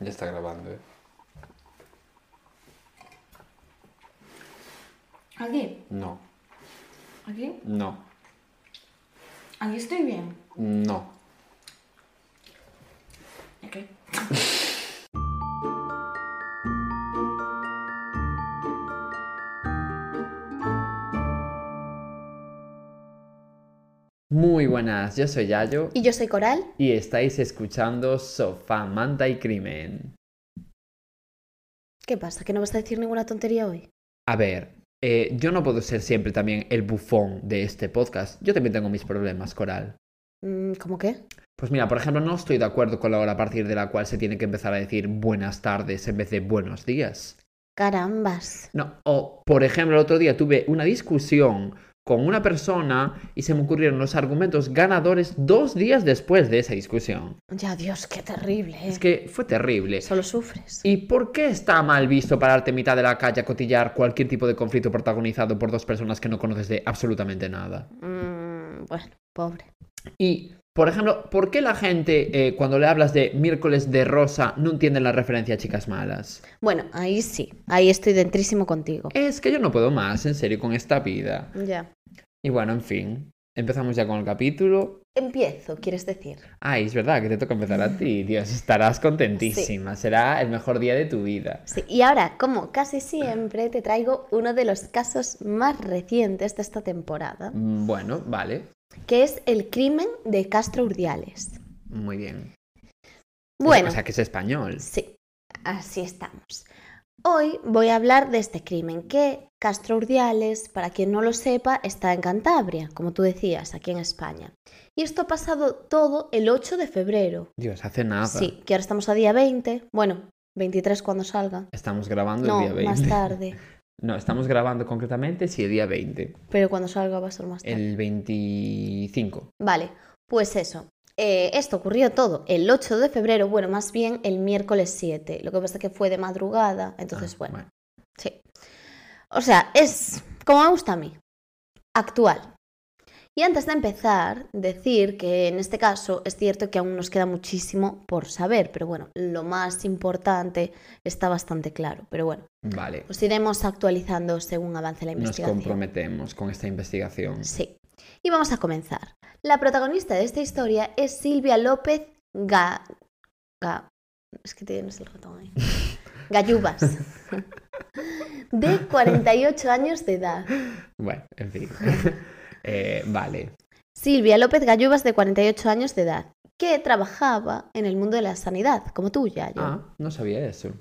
Ya está grabando, ¿eh? Aquí, No, aquí, no, aquí estoy bien. no. Muy buenas, yo soy Yayo Y yo soy Coral. y estáis escuchando Sofá, Manta y Crimen. ¿Qué pasa? ¿Que no vas a decir ninguna tontería hoy? A ver, eh, yo no puedo ser siempre también el bufón de este podcast. Yo también tengo mis problemas, Coral. Mm, ¿Cómo qué? Pues mira, por ejemplo, no estoy de acuerdo con la hora a partir de la cual se tiene que empezar a decir buenas tardes en vez de buenos días. Carambas. No, o por ejemplo, el otro día tuve una discusión con una persona y se me ocurrieron los argumentos ganadores dos días después de esa discusión. Ya, Dios, qué terrible. ¿eh? Es que fue terrible. Solo sufres. ¿Y por qué está mal visto pararte en mitad de la calle a cotillar cualquier tipo de conflicto protagonizado por dos personas que no conoces de absolutamente nada? Mm, bueno, pobre. Y, por ejemplo, ¿por qué la gente eh, cuando le hablas de miércoles de rosa no entiende la referencia a chicas malas? Bueno, ahí sí. Ahí estoy dentrísimo contigo. Es que yo no puedo más, en serio, con esta vida. Ya. Y bueno, en fin, empezamos ya con el capítulo. Empiezo, quieres decir. Ay, es verdad que te toca empezar a ti. Dios, estarás contentísima. Será el mejor día de tu vida. Sí, y ahora, como casi siempre, te traigo uno de los casos más recientes de esta temporada, Mm, Bueno, vale. Que es el crimen de Castro Urdiales. Muy bien. Bueno, O sea, que es español. Sí, así estamos. Hoy voy a hablar de este crimen que Castro Urdiales, para quien no lo sepa, está en Cantabria, como tú decías, aquí en España. Y esto ha pasado todo el 8 de febrero. Dios, hace nada. Sí, que ahora estamos a día 20, bueno, 23 cuando salga. Estamos grabando No, el día 20. más tarde, No, estamos grabando concretamente, sí, el día 20. pero cuando salga va a ser más tarde. El 25. Vale, pues eso. Eh, esto ocurrió todo el 8 de febrero, bueno, más bien el miércoles 7. Lo que pasa es que fue de madrugada, entonces, Ah, bueno. Sí. O sea, es como me gusta a mí. Actual. Y antes de empezar, decir que en este caso es cierto que aún nos queda muchísimo por saber, pero bueno, lo más importante está bastante claro. Pero bueno, Vale. os iremos actualizando según avance la Nos investigación. comprometemos con esta investigación. Sí. Y vamos a comenzar. La protagonista de esta historia es Silvia López Ga... Ga- Es que tienes el ratón ahí. Gallubas. De 48 años de edad. Bueno, en fin. Eh, vale. Silvia López Gallubas, de 48 años de edad, que trabajaba en el mundo de la sanidad, como tú, ya Ah, no sabía eso.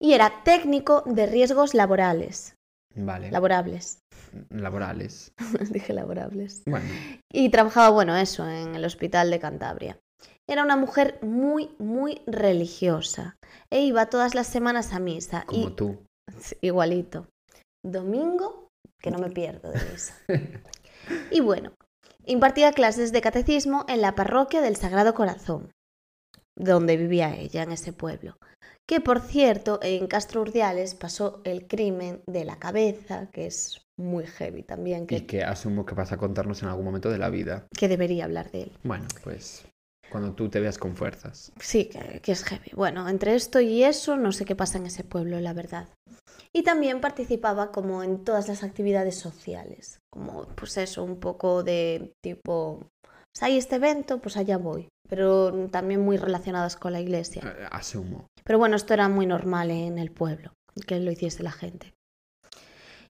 Y era técnico de riesgos laborales. Vale. Laborables. Laborales. Dije laborables. Bueno, Y trabajaba, bueno, eso, en el hospital de Cantabria. Era una mujer muy, muy religiosa. E iba todas las semanas a misa. como y tú. Igualito. Domingo, que no me pierdo de misa. Y bueno, impartía clases de catecismo en la parroquia del Sagrado Corazón, donde vivía ella, en ese pueblo. Que por cierto, en Castro Urdiales pasó el crimen de la cabeza, que es muy heavy también, Y que, que asumo que vas a contarnos en algún momento de la vida. que debería hablar de él. Bueno, pues cuando tú te veas con fuerzas. Sí, que, que es heavy. Bueno, entre esto y eso, no sé qué pasa en ese pueblo, la verdad. Y también participaba como en todas las actividades sociales, como pues eso, un poco de tipo, si hay este evento, pues allá voy, pero también muy relacionadas con la iglesia. Eh, asumo. Pero bueno, esto era muy normal en el pueblo, que lo hiciese la gente.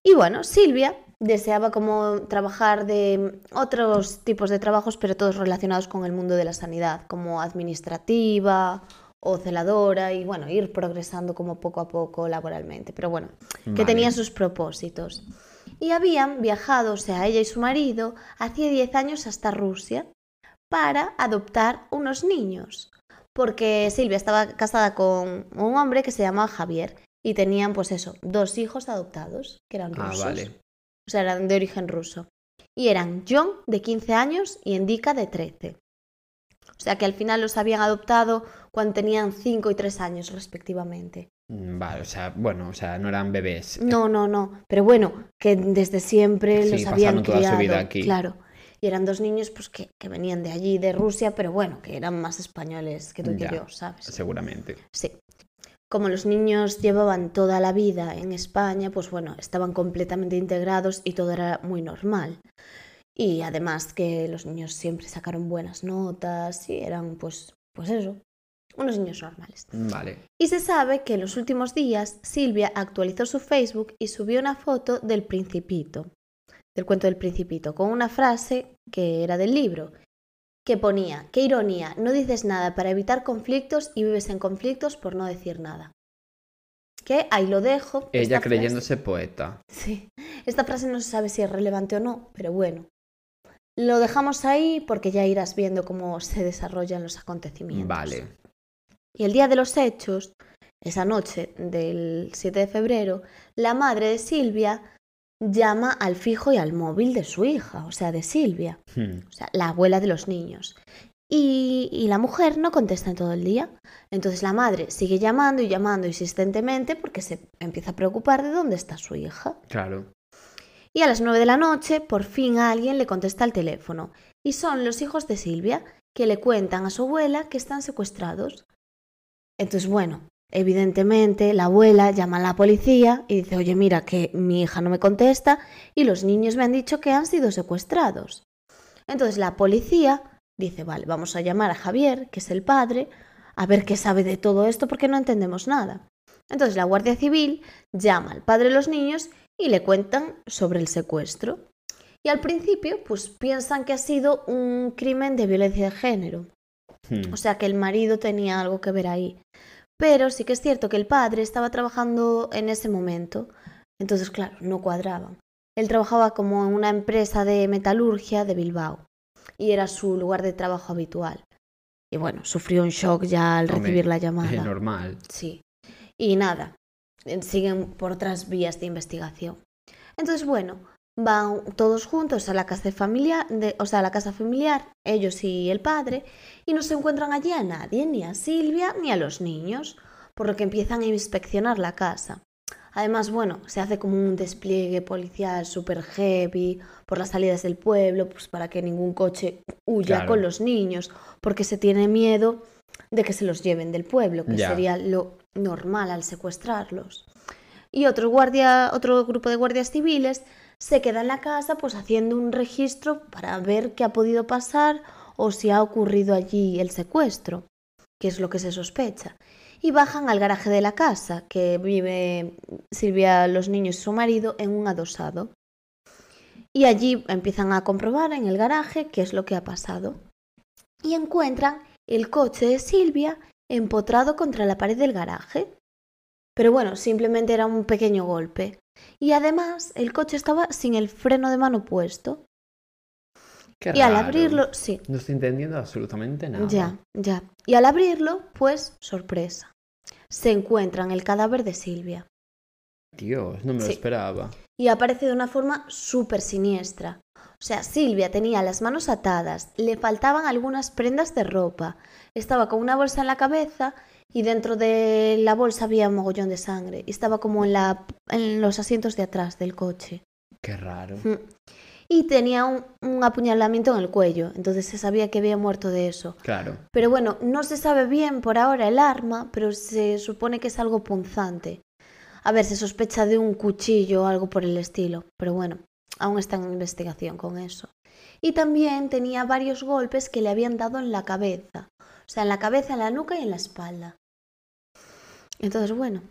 Y bueno, Silvia deseaba como trabajar de otros tipos de trabajos, pero todos relacionados con el mundo de la sanidad, como administrativa o celadora y bueno, ir progresando como poco a poco laboralmente. Pero bueno, que Vale. tenía sus propósitos. Y habían viajado, o sea, ella y su marido, hacía 10 años hasta Rusia para adoptar unos niños. Porque Silvia estaba casada con un hombre que se llamaba Javier y tenían, pues eso, dos hijos adoptados, que eran Ah, rusos. vale. O sea, eran de origen ruso. Y eran John, de 15 años, y Endika, de 13. O sea, que al final los habían adoptado cuando tenían 5 y 3 años, respectivamente. Mm, Vale, o sea, bueno, o sea, no eran bebés. No, no, no. Pero bueno, que desde siempre Sí, los habían toda su criado. vida aquí. Claro. Y eran dos niños pues que, que venían de allí, de Rusia, pero bueno, que eran más españoles que tú y que yo, ¿sabes? Seguramente. Sí. como los niños llevaban toda la vida en España, pues bueno, estaban completamente integrados y todo era muy normal. Y además que los niños siempre sacaron buenas notas y eran pues, pues eso, unos niños normales. Vale. Y se sabe que en los últimos días Silvia actualizó su Facebook y subió una foto del principito, del cuento del principito, con una frase que era del libro, que ponía, qué ironía, no dices nada para evitar conflictos y vives en conflictos por no decir nada. Que ahí lo dejo. Ella frase- creyéndose poeta. Sí, esta frase no se sabe si es relevante o no, pero bueno. Lo dejamos ahí porque ya irás viendo cómo se desarrollan los acontecimientos. Vale. Y el día de los hechos, esa noche del 7 de febrero, la madre de Silvia llama al fijo y al móvil de su hija, o sea, de Silvia, Hmm. o sea, la abuela de los niños. Y, y la mujer no contesta en todo el día. Entonces la madre sigue llamando y llamando insistentemente porque se empieza a preocupar de dónde está su hija. Claro. Y a las 9 de la noche, por fin alguien le contesta al teléfono. Y son los hijos de Silvia que le cuentan a su abuela que están secuestrados. Entonces, bueno, evidentemente la abuela llama a la policía y dice, oye, mira que mi hija no me contesta y los niños me han dicho que han sido secuestrados. Entonces la policía dice, vale, vamos a llamar a Javier, que es el padre, a ver qué sabe de todo esto porque no entendemos nada. Entonces la Guardia Civil llama al padre de los niños y le cuentan sobre el secuestro. Y al principio, pues piensan que ha sido un crimen de violencia de género. Hmm. O sea que el marido tenía algo que ver ahí. Pero sí que es cierto que el padre estaba trabajando en ese momento. Entonces, claro, no cuadraban. Él trabajaba como en una empresa de metalurgia de Bilbao. Y era su lugar de trabajo habitual. Y bueno, sufrió un shock ya al Hombre, recibir la Es llamada. normal. Sí. Y nada, eh, siguen por otras vías de investigación. Entonces, bueno, van todos juntos a la casa familiar, de, o sea, a la casa familiar, ellos y el padre, y no se encuentran allí a nadie, ni a Silvia ni a los niños, por lo que empiezan a inspeccionar la casa. Además, bueno, se hace como un despliegue policial súper heavy por las salidas del pueblo, pues para que ningún coche huya Claro. con los niños, porque se tiene miedo de que se los lleven del pueblo, que Ya. sería lo normal al secuestrarlos. Y otro, guardia, otro grupo de guardias civiles se queda en la casa pues haciendo un registro para ver qué ha podido pasar o si ha ocurrido allí el secuestro, que es lo que se sospecha. Y bajan al garaje de la casa, que vive Silvia, los niños y su marido en un adosado. Y allí empiezan a comprobar en el garaje qué es lo que ha pasado. Y encuentran el coche de Silvia empotrado contra la pared del garaje. Pero bueno, simplemente era un pequeño golpe. Y además el coche estaba sin el freno de mano puesto. Qué y al abrirlo, sí, No estoy entendiendo absolutamente nada. ya, ya. Y al abrirlo, pues, sorpresa. Se encuentran el cadáver de Silvia. Dios, no me lo esperaba. y aparece de una forma súper siniestra. O sea, Silvia tenía las manos atadas, le faltaban algunas prendas de ropa, estaba con una bolsa en la cabeza y dentro de la bolsa había un mogollón de sangre y estaba como en, la, en los asientos de atrás del coche. Qué raro. Mm. Y tenía un, un apuñalamiento en el cuello, entonces se sabía que había muerto de eso. Claro. Pero bueno, no se sabe bien por ahora el arma, pero se supone que es algo punzante. A ver, se sospecha de un cuchillo o algo por el estilo, pero bueno, aún está en investigación con eso. Y también tenía varios golpes que le habían dado en la cabeza, o sea, en la cabeza, en la nuca y en la espalda. Entonces, bueno,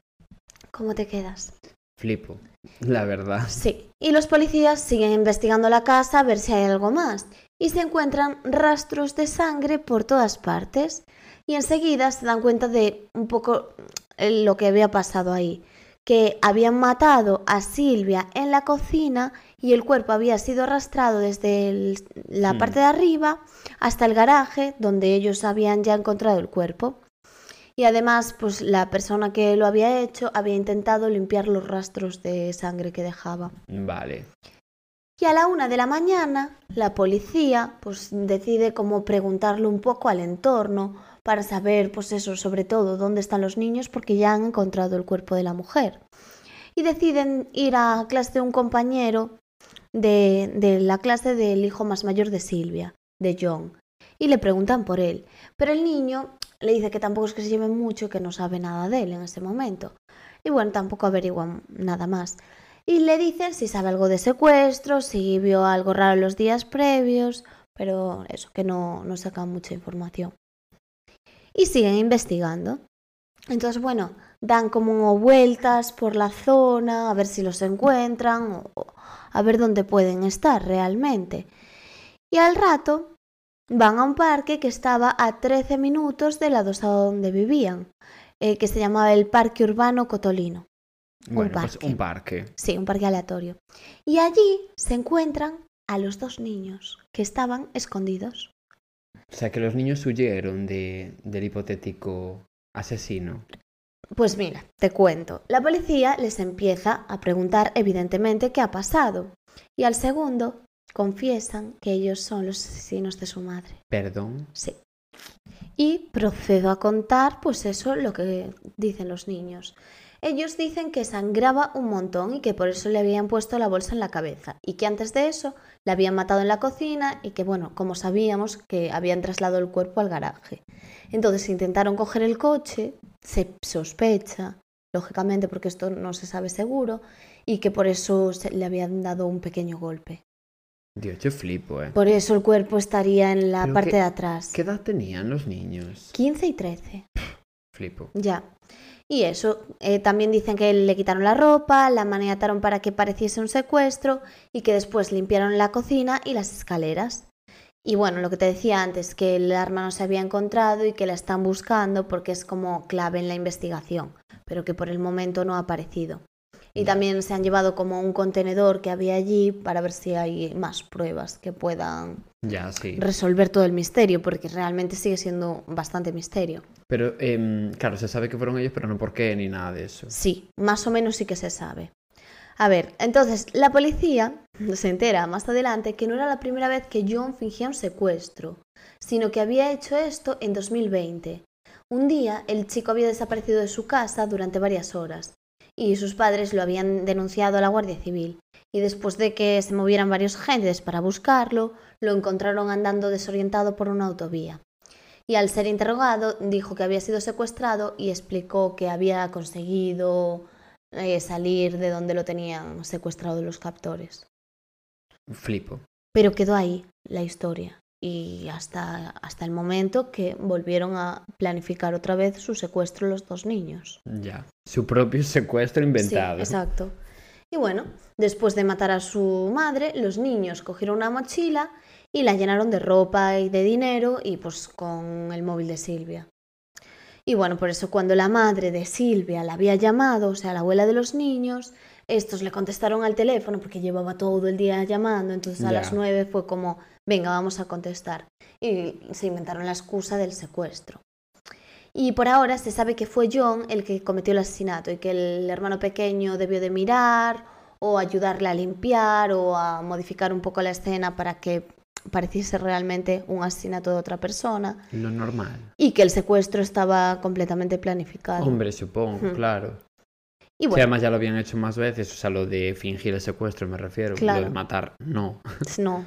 ¿cómo te quedas? Flipo. La verdad. Sí, y los policías siguen investigando la casa a ver si hay algo más, y se encuentran rastros de sangre por todas partes, y enseguida se dan cuenta de un poco eh, lo que había pasado ahí, que habían matado a Silvia en la cocina y el cuerpo había sido arrastrado desde el- la Hmm. parte de arriba hasta el garaje donde ellos habían ya encontrado el cuerpo. Y además, pues la persona que lo había hecho había intentado limpiar los rastros de sangre que dejaba. Vale. Y a la una de la mañana, la policía pues decide como preguntarle un poco al entorno para saber, pues eso, sobre todo, dónde están los niños porque ya han encontrado el cuerpo de la mujer. Y deciden ir a clase de un compañero de, de la clase del hijo más mayor de Silvia, de John, y le preguntan por él. Pero el niño le dice que tampoco es que se lleve mucho, que no sabe nada de él en ese momento. Y bueno, tampoco averiguan nada más. Y le dicen si sabe algo de secuestro, si vio algo raro los días previos, pero eso, que no, no sacan mucha información. Y siguen investigando. Entonces, bueno, dan como vueltas por la zona a ver si los encuentran o a ver dónde pueden estar realmente. Y al rato van a un parque que estaba a 13 minutos de la dosa donde vivían, eh, que se llamaba el Parque Urbano Cotolino. Bueno, un pues parque. un parque. Sí, un parque aleatorio. Y allí se encuentran a los dos niños que estaban escondidos. O sea, que los niños huyeron de, del hipotético asesino. Pues mira, te cuento. La policía les empieza a preguntar evidentemente qué ha pasado. Y al segundo confiesan que ellos son los asesinos de su madre. Perdón. Sí. Y procedo a contar, pues eso, lo que dicen los niños. Ellos dicen que sangraba un montón y que por eso le habían puesto la bolsa en la cabeza y que antes de eso la habían matado en la cocina y que, bueno, como sabíamos, que habían trasladado el cuerpo al garaje. Entonces intentaron coger el coche, se sospecha, lógicamente porque esto no se sabe seguro, y que por eso se- le habían dado un pequeño golpe. Dios, yo flipo, ¿eh? Por eso el cuerpo estaría en la Pero parte qué- de atrás. ¿Qué edad tenían los niños? 15 y 13. Flipo. Ya. Y eso, eh, también dicen que le quitaron la ropa, la maniataron para que pareciese un secuestro y que después limpiaron la cocina y las escaleras. Y bueno, lo que te decía antes, que el arma no se había encontrado y que la están buscando porque es como clave en la investigación, pero que por el momento no ha aparecido. Y también se han llevado como un contenedor que había allí para ver si hay más pruebas que puedan Ya, sí. resolver todo el misterio, porque realmente sigue siendo bastante misterio. Pero, em, claro, se sabe que fueron ellos, pero no por qué ni nada de eso. Sí, más o menos sí que se sabe. A ver, entonces la policía se entera más adelante que no era la primera vez que John fingía un secuestro, sino que había hecho esto en 2020. Un día el chico había desaparecido de su casa durante varias horas y sus padres lo habían denunciado a la Guardia Civil. Y después de que se movieran varios agentes para buscarlo, lo encontraron andando desorientado por una autovía. Y al ser interrogado dijo que había sido secuestrado y explicó que había conseguido eh, salir de donde lo tenían secuestrado los captores. Flipo. Pero quedó ahí la historia y hasta, hasta el momento que volvieron a planificar otra vez su secuestro los dos niños. Ya. Su propio secuestro inventado. Sí, exacto. Y bueno, después de matar a su madre, los niños cogieron una mochila y la llenaron de ropa y de dinero y pues con el móvil de Silvia. Y bueno, por eso cuando la madre de Silvia la había llamado, o sea, la abuela de los niños, estos le contestaron al teléfono porque llevaba todo el día llamando, entonces a las nueve fue como, venga, vamos a contestar. Y se inventaron la excusa del secuestro. Y por ahora se sabe que fue John el que cometió el asesinato y que el hermano pequeño debió de mirar o ayudarle a limpiar o a modificar un poco la escena para que pareciese realmente un asesinato de otra persona Lo normal. y que el secuestro estaba completamente planificado. Hombre, supongo, claro. Y además ya lo habían hecho más veces, o sea, lo de fingir el secuestro me refiero. Claro. Lo de matar, no. no,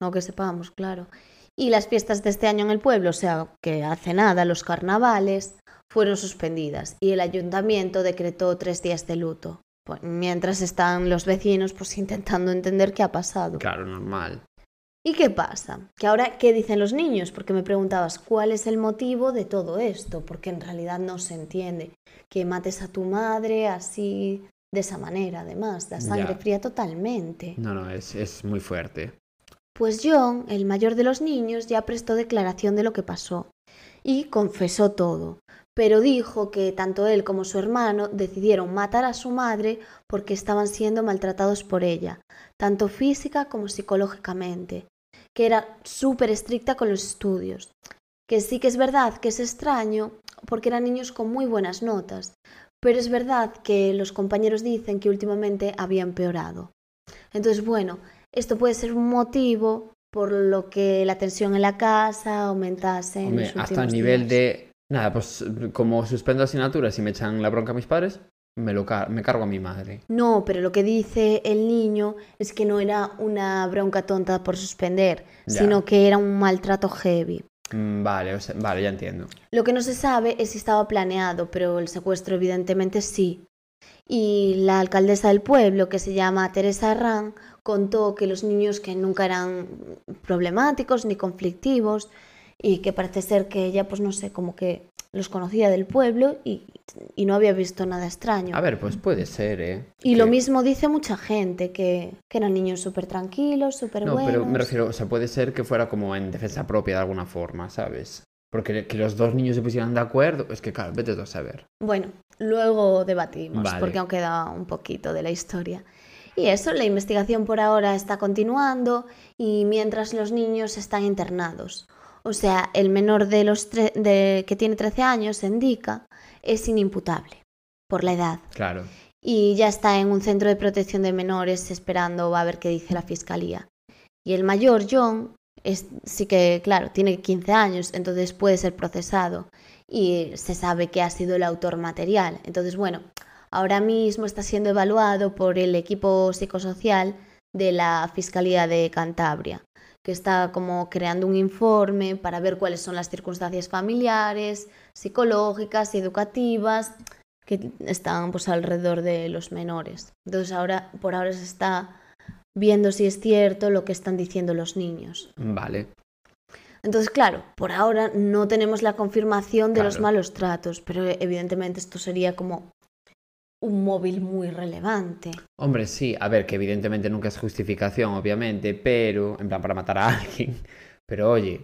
no que sepamos, claro. Y las fiestas de este año en el pueblo, o sea, que hace nada, los carnavales, fueron suspendidas y el ayuntamiento decretó tres días de luto. Pues, mientras están los vecinos pues intentando entender qué ha pasado. Claro, normal. ¿Y qué pasa? Que ahora, ¿qué dicen los niños? Porque me preguntabas, ¿cuál es el motivo de todo esto? Porque en realidad no se entiende que mates a tu madre así, de esa manera, además, da sangre Ya. fría totalmente. No, no, es, es muy fuerte. Pues John, el mayor de los niños, ya prestó declaración de lo que pasó y confesó todo, pero dijo que tanto él como su hermano decidieron matar a su madre porque estaban siendo maltratados por ella, tanto física como psicológicamente, que era súper estricta con los estudios, que sí que es verdad que es extraño porque eran niños con muy buenas notas, pero es verdad que los compañeros dicen que últimamente había empeorado. Entonces, bueno, esto puede ser un motivo por lo que la tensión en la casa aumentase. en los hasta últimos nivel días. de. Nada, pues como suspendo asignaturas y me echan la bronca a mis padres, me, lo car- me cargo a mi madre. No, pero lo que dice el niño es que no era una bronca tonta por suspender, Ya. sino que era un maltrato heavy. Mm, Vale, o sea, vale, ya entiendo. Lo que no se sabe es si estaba planeado, pero el secuestro evidentemente sí. Y la alcaldesa del pueblo, que se llama Teresa Herrán, contó que los niños que nunca eran problemáticos ni conflictivos y que parece ser que ella, pues no sé, como que los conocía del pueblo y, y no había visto nada extraño. A ver, pues puede ser, ¿eh? Y lo mismo dice mucha gente, que, que eran niños súper tranquilos, súper No, buenos. pero me refiero, o sea, puede ser que fuera como en defensa propia de alguna forma, ¿sabes? Porque que los dos niños se pusieran de acuerdo, es que claro, vete tú a saber. Bueno, luego debatimos, Vale. porque aún queda un poquito de la historia. Y eso, la investigación por ahora está continuando y mientras los niños están internados. O sea, el menor de los de, que tiene 13 años, indica, es inimputable por la edad. Claro. Y ya está en un centro de protección de menores esperando a ver qué dice la fiscalía. Y el mayor, John, es, sí que, claro, tiene 15 años, entonces puede ser procesado y se sabe que ha sido el autor material. Entonces, bueno, ahora mismo está siendo evaluado por el equipo psicosocial de la Fiscalía de Cantabria, que está como creando un informe para ver cuáles son las circunstancias familiares, psicológicas y educativas que están pues alrededor de los menores. Entonces ahora por ahora se está viendo si es cierto lo que están diciendo los niños. Vale. Entonces, claro, por ahora no tenemos la confirmación de los malos tratos, pero evidentemente esto sería como un móvil muy relevante. Hombre, sí, a ver, que evidentemente nunca es justificación, obviamente, pero, en plan, para matar a alguien. Pero oye,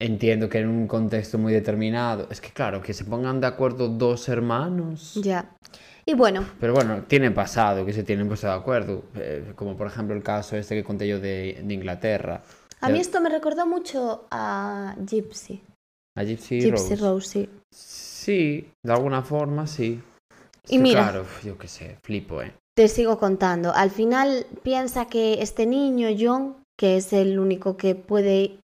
entiendo que en un contexto muy determinado, es que claro, que se pongan de acuerdo dos hermanos. Ya. Y bueno, Pero bueno, tiene pasado que se tienen puesto de acuerdo, eh, como por ejemplo el caso este que conté yo de, de Inglaterra. a mí esto me recordó mucho a Gypsy. A Gypsy, Gypsy Rose. Rose, sí. Sí, de alguna forma sí. Y mira. Claro, yo qué sé, flipo, ¿eh? Te sigo contando. Al final piensa que este niño, John, que es el único que puede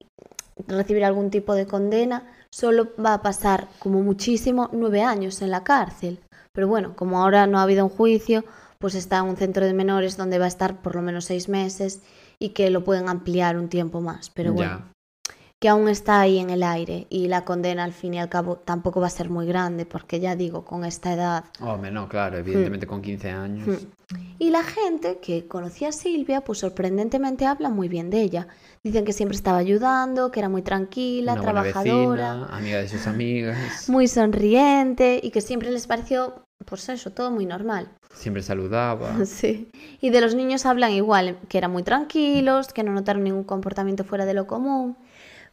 recibir algún tipo de condena, solo va a pasar como muchísimo nueve años en la cárcel. Pero bueno, como ahora no ha habido un juicio, pues está en un centro de menores donde va a estar por lo menos seis meses y que lo pueden ampliar un tiempo más. Pero bueno, Ya. Que aún está ahí en el aire y la condena al fin y al cabo tampoco va a ser muy grande porque ya digo, con esta edad Hombre, no, Hmm. claro, evidentemente con 15 años. Y la gente que conocía a Silvia, pues sorprendentemente habla muy bien de ella. Dicen que siempre estaba ayudando, que era muy tranquila, Una trabajadora, vecina, amiga de sus amigas, muy sonriente y que siempre les pareció, pues eso, todo muy normal. siempre saludaba. Sí. Y de los niños hablan igual, que eran muy tranquilos, que no notaron ningún comportamiento fuera de lo común.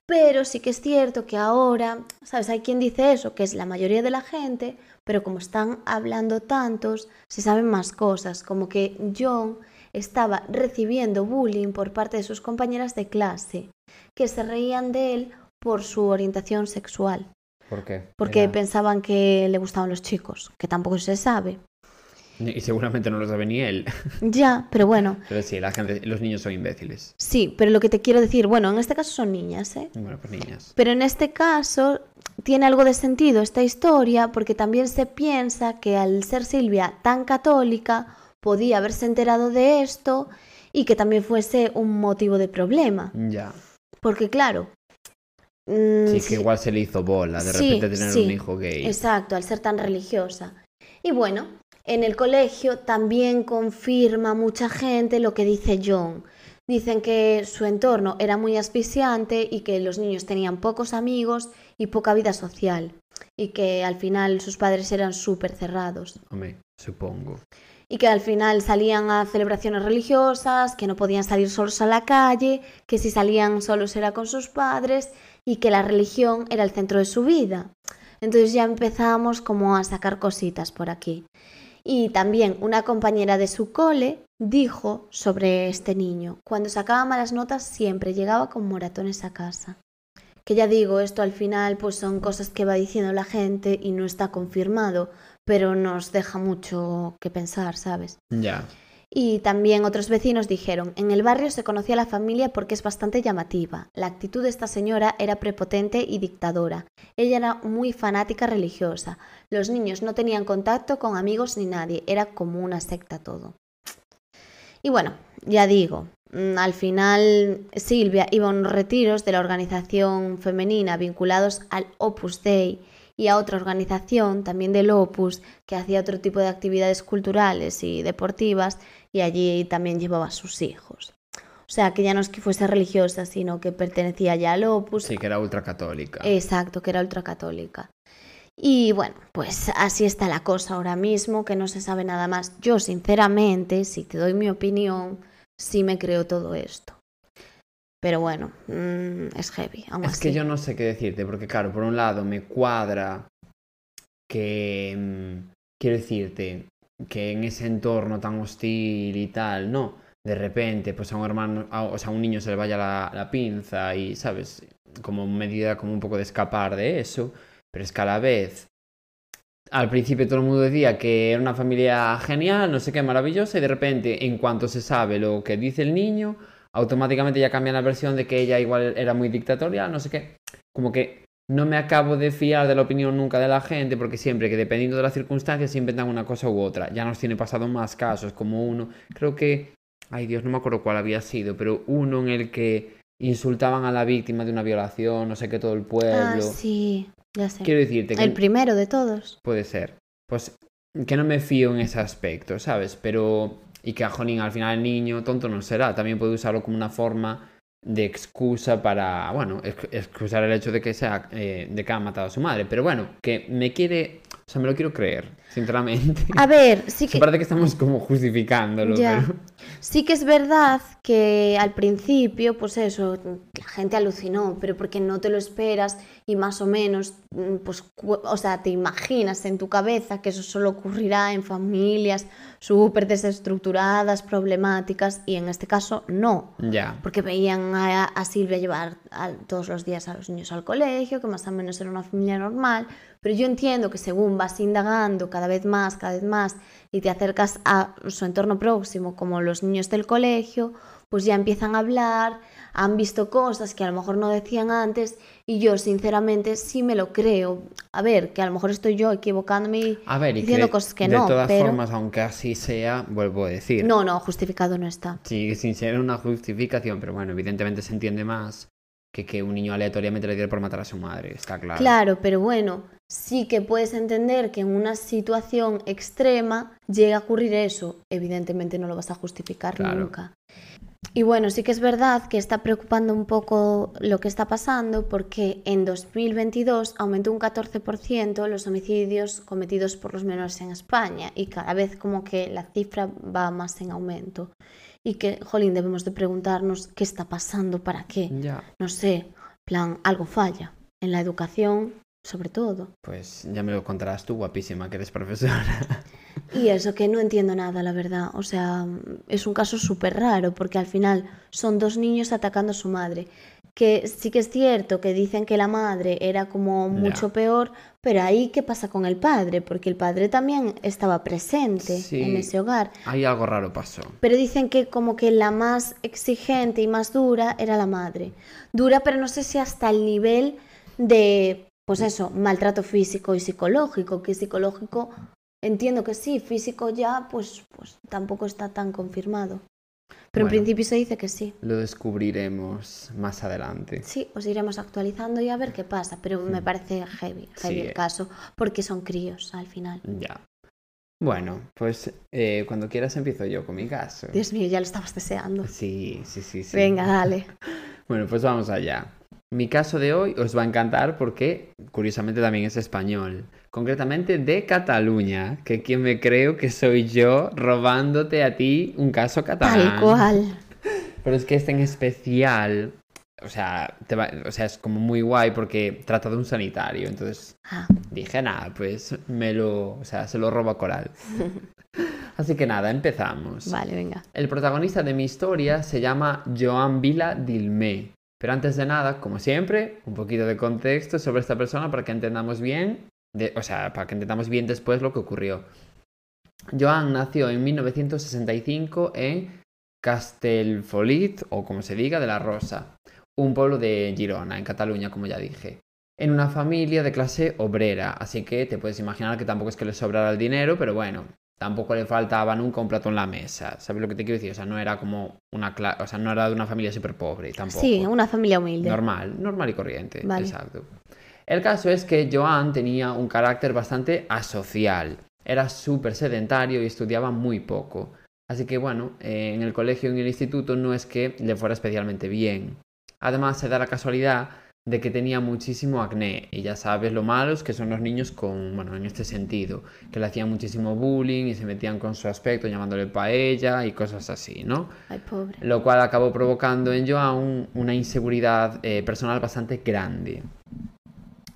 Pero sí que es cierto que ahora, ¿sabes? Hay quien dice eso, que es la mayoría de la gente, pero como están hablando tantos, se saben más cosas, como que John estaba recibiendo bullying por parte de sus compañeras de clase, que se reían de él por su orientación sexual, ¿Por qué? porque Era- pensaban que le gustaban los chicos, que tampoco se sabe. Y seguramente no lo sabe ni él. Ya, pero bueno, Pero sí, la gente, los niños son imbéciles. Sí, pero lo que te quiero decir, bueno, en este caso son niñas, ¿eh? Bueno, pues niñas. Pero en este caso tiene algo de sentido esta historia porque también se piensa que al ser Silvia tan católica podía haberse enterado de esto y que también fuese un motivo de problema. Ya. Porque claro... mm, Sí, que igual se le hizo bola de Sí, repente tener sí, un hijo gay. Exacto, al ser tan religiosa. Y bueno, en el colegio también confirma mucha gente lo que dice John. Dicen que su entorno era muy asfixiante y que los niños tenían pocos amigos y poca vida social. Y que al final sus padres eran súper cerrados. Hombre, supongo. Y que al final salían a celebraciones religiosas, que no podían salir solos a la calle, que si salían solos era con sus padres y que la religión era el centro de su vida. Entonces ya empezamos como a sacar cositas por aquí. Y también una compañera de su cole dijo sobre este niño, cuando sacaba malas notas siempre llegaba con moratones a casa. Que ya digo, esto al final pues son cosas que va diciendo la gente y no está confirmado, pero nos deja mucho que pensar, ¿sabes? Ya. Y también otros vecinos dijeron, en el barrio se conocía la familia porque es bastante llamativa. La actitud de esta señora era prepotente y dictadora. Ella era muy fanática religiosa. Los niños no tenían contacto con amigos ni nadie. Era como una secta todo. Y bueno, ya digo, mm, al final Silvia iba a unos retiros de la organización femenina vinculados al Opus Dei y a otra organización también del Opus que hacía otro tipo de actividades culturales y deportivas y allí también llevaba a sus hijos. O sea, que ya no es que fuese religiosa, sino que pertenecía ya al Opus. Sí, que era ultracatólica. Exacto, que era ultracatólica. Y bueno, pues así está la cosa ahora mismo, que no se sabe nada más. Yo, sinceramente, si te doy mi opinión, sí me creo todo esto. Pero bueno, mm, es heavy. Aún Es así. que yo no sé qué decirte, porque claro, por un lado me cuadra que, mm, quiero decirte, que en ese entorno tan hostil y tal, no, de repente, pues a un hermano, o sea, a un niño se le vaya la, la pinza y, ¿sabes? Como medida como un poco de escapar de eso, pero es que a la vez, al principio todo el mundo decía que era una familia genial, no sé qué, maravillosa, y de repente, en cuanto se sabe lo que dice el niño, automáticamente ya cambian la versión de que ella igual era muy dictatorial, no sé qué. Como que no me acabo de fiar de la opinión nunca de la gente, porque siempre que dependiendo de las circunstancias se inventan una cosa u otra. Ya nos tiene pasado más casos, como uno, creo que, ay Dios, no me acuerdo cuál había sido, pero uno en el que insultaban a la víctima de una violación, no sé qué, todo el pueblo. Ah, sí, ya sé. Quiero decirte que El primero de todos. puede ser. Pues que no me fío en ese aspecto, ¿sabes? Pero. Y que a Jolín al final el niño tonto no será. También puede usarlo como una forma de excusa para. Bueno, ex- excusar el hecho de que sea. eh, de que ha matado a su madre. Pero bueno, que me quiere. O sea, me lo quiero creer, sinceramente. A ver, sí que, parece que estamos como justificándolo, Ya. pero. sí que es verdad que al principio, pues eso, la gente alucinó, pero porque no te lo esperas y más o menos, mm, pues, o sea, te imaginas en tu cabeza que eso solo ocurrirá en familias súper desestructuradas, problemáticas, y en este caso no. Ya. Porque veían a, a Silvia llevar a- todos los días a los niños al colegio, que más o menos era una familia normal, pero yo entiendo que según vas indagando cada vez más, cada vez más, y te acercas a su entorno próximo, como los niños del colegio, pues ya empiezan a hablar, han visto cosas que a lo mejor no decían antes, y yo sinceramente sí me lo creo. A ver, que a lo mejor estoy yo equivocándome y A ver, y diciendo que cosas que de no, todas pero... formas, aunque así sea, vuelvo a decir. No, no, justificado no está. Sí, sin ser una justificación, pero bueno, evidentemente se entiende más que que un niño aleatoriamente le diera por matar a su madre, está claro. Claro, pero bueno, sí que puedes entender que en una situación extrema llega a ocurrir eso. Evidentemente no lo vas a justificar Claro. nunca. Y bueno, sí que es verdad que está preocupando un poco lo que está pasando porque en 2022 aumentó un 14% los homicidios cometidos por los menores en España y cada vez como que la cifra va más en aumento. Y que, jolín, debemos de preguntarnos qué está pasando, para qué. Ya, No sé, plan, algo falla en la educación, sobre todo. pues ya me lo contarás tú, guapísima, que eres profesora. Y eso que no entiendo nada, la verdad. O sea, es un caso súper raro porque al final son dos niños atacando a su madre. Que sí que es cierto que dicen que la madre era como mucho peor, pero ahí qué pasa con el padre, porque el padre también estaba presente Sí. en ese hogar. Ahí algo raro pasó. Pero dicen que como que la más exigente y más dura era la madre. Dura, pero no sé si hasta el nivel de, pues eso, maltrato físico y psicológico, que psicológico entiendo que sí, físico ya, pues, pues tampoco está tan confirmado. Pero en principio se dice que sí. Lo descubriremos más adelante. Sí, os iremos actualizando y a ver qué pasa, pero me parece heavy, heavy Sí, el eh. caso, porque son críos al final. Ya. Bueno, pues eh, cuando quieras empiezo yo con mi caso. Dios mío, ya lo estabas deseando. Sí, sí, sí, sí. Venga, dale. Bueno, pues vamos allá. Mi caso de hoy os va a encantar porque, curiosamente, también es español. Concretamente de Cataluña, que quien me creo que soy yo robándote a ti un caso catalán. Tal cual. Pero es que este en especial, o sea, te va- o sea, es como muy guay porque trata de un sanitario. Entonces Ah, dije, nada, pues me lo, o sea, se lo robo a Coral. Así que nada, empezamos. vale, venga. El protagonista de mi historia se llama Joan Vila Dilmé. Pero antes de nada, como siempre, un poquito de contexto sobre esta persona para que entendamos bien, de- o sea, para que entendamos bien después lo que ocurrió. Joan nació en 1965 en Castellfollit, o como se diga, de la Rosa, un pueblo de Girona, en Cataluña, como ya dije. En una familia de clase obrera, así que te puedes imaginar que tampoco es que le sobrara el dinero, pero bueno, tampoco le faltaba nunca un plato en la mesa. ¿Sabes lo que te quiero decir? O sea, no era como una o sea, no era de una familia súper pobre tampoco. Sí, una familia humilde. Normal, normal y corriente. Vale. Exacto. El caso es que Joan tenía un carácter bastante asocial. Era súper sedentario y estudiaba muy poco. Así que bueno, eh, en el colegio y en el instituto no es que le fuera especialmente bien. Además, se da la casualidad de que tenía muchísimo acné. Y ya sabes lo malos que son los niños con, bueno, en este sentido, que le hacían muchísimo bullying y se metían con su aspecto llamándole paella y cosas así, ¿no? Ay, pobre. lo cual acabó provocando en Joan un- una inseguridad eh, personal bastante grande.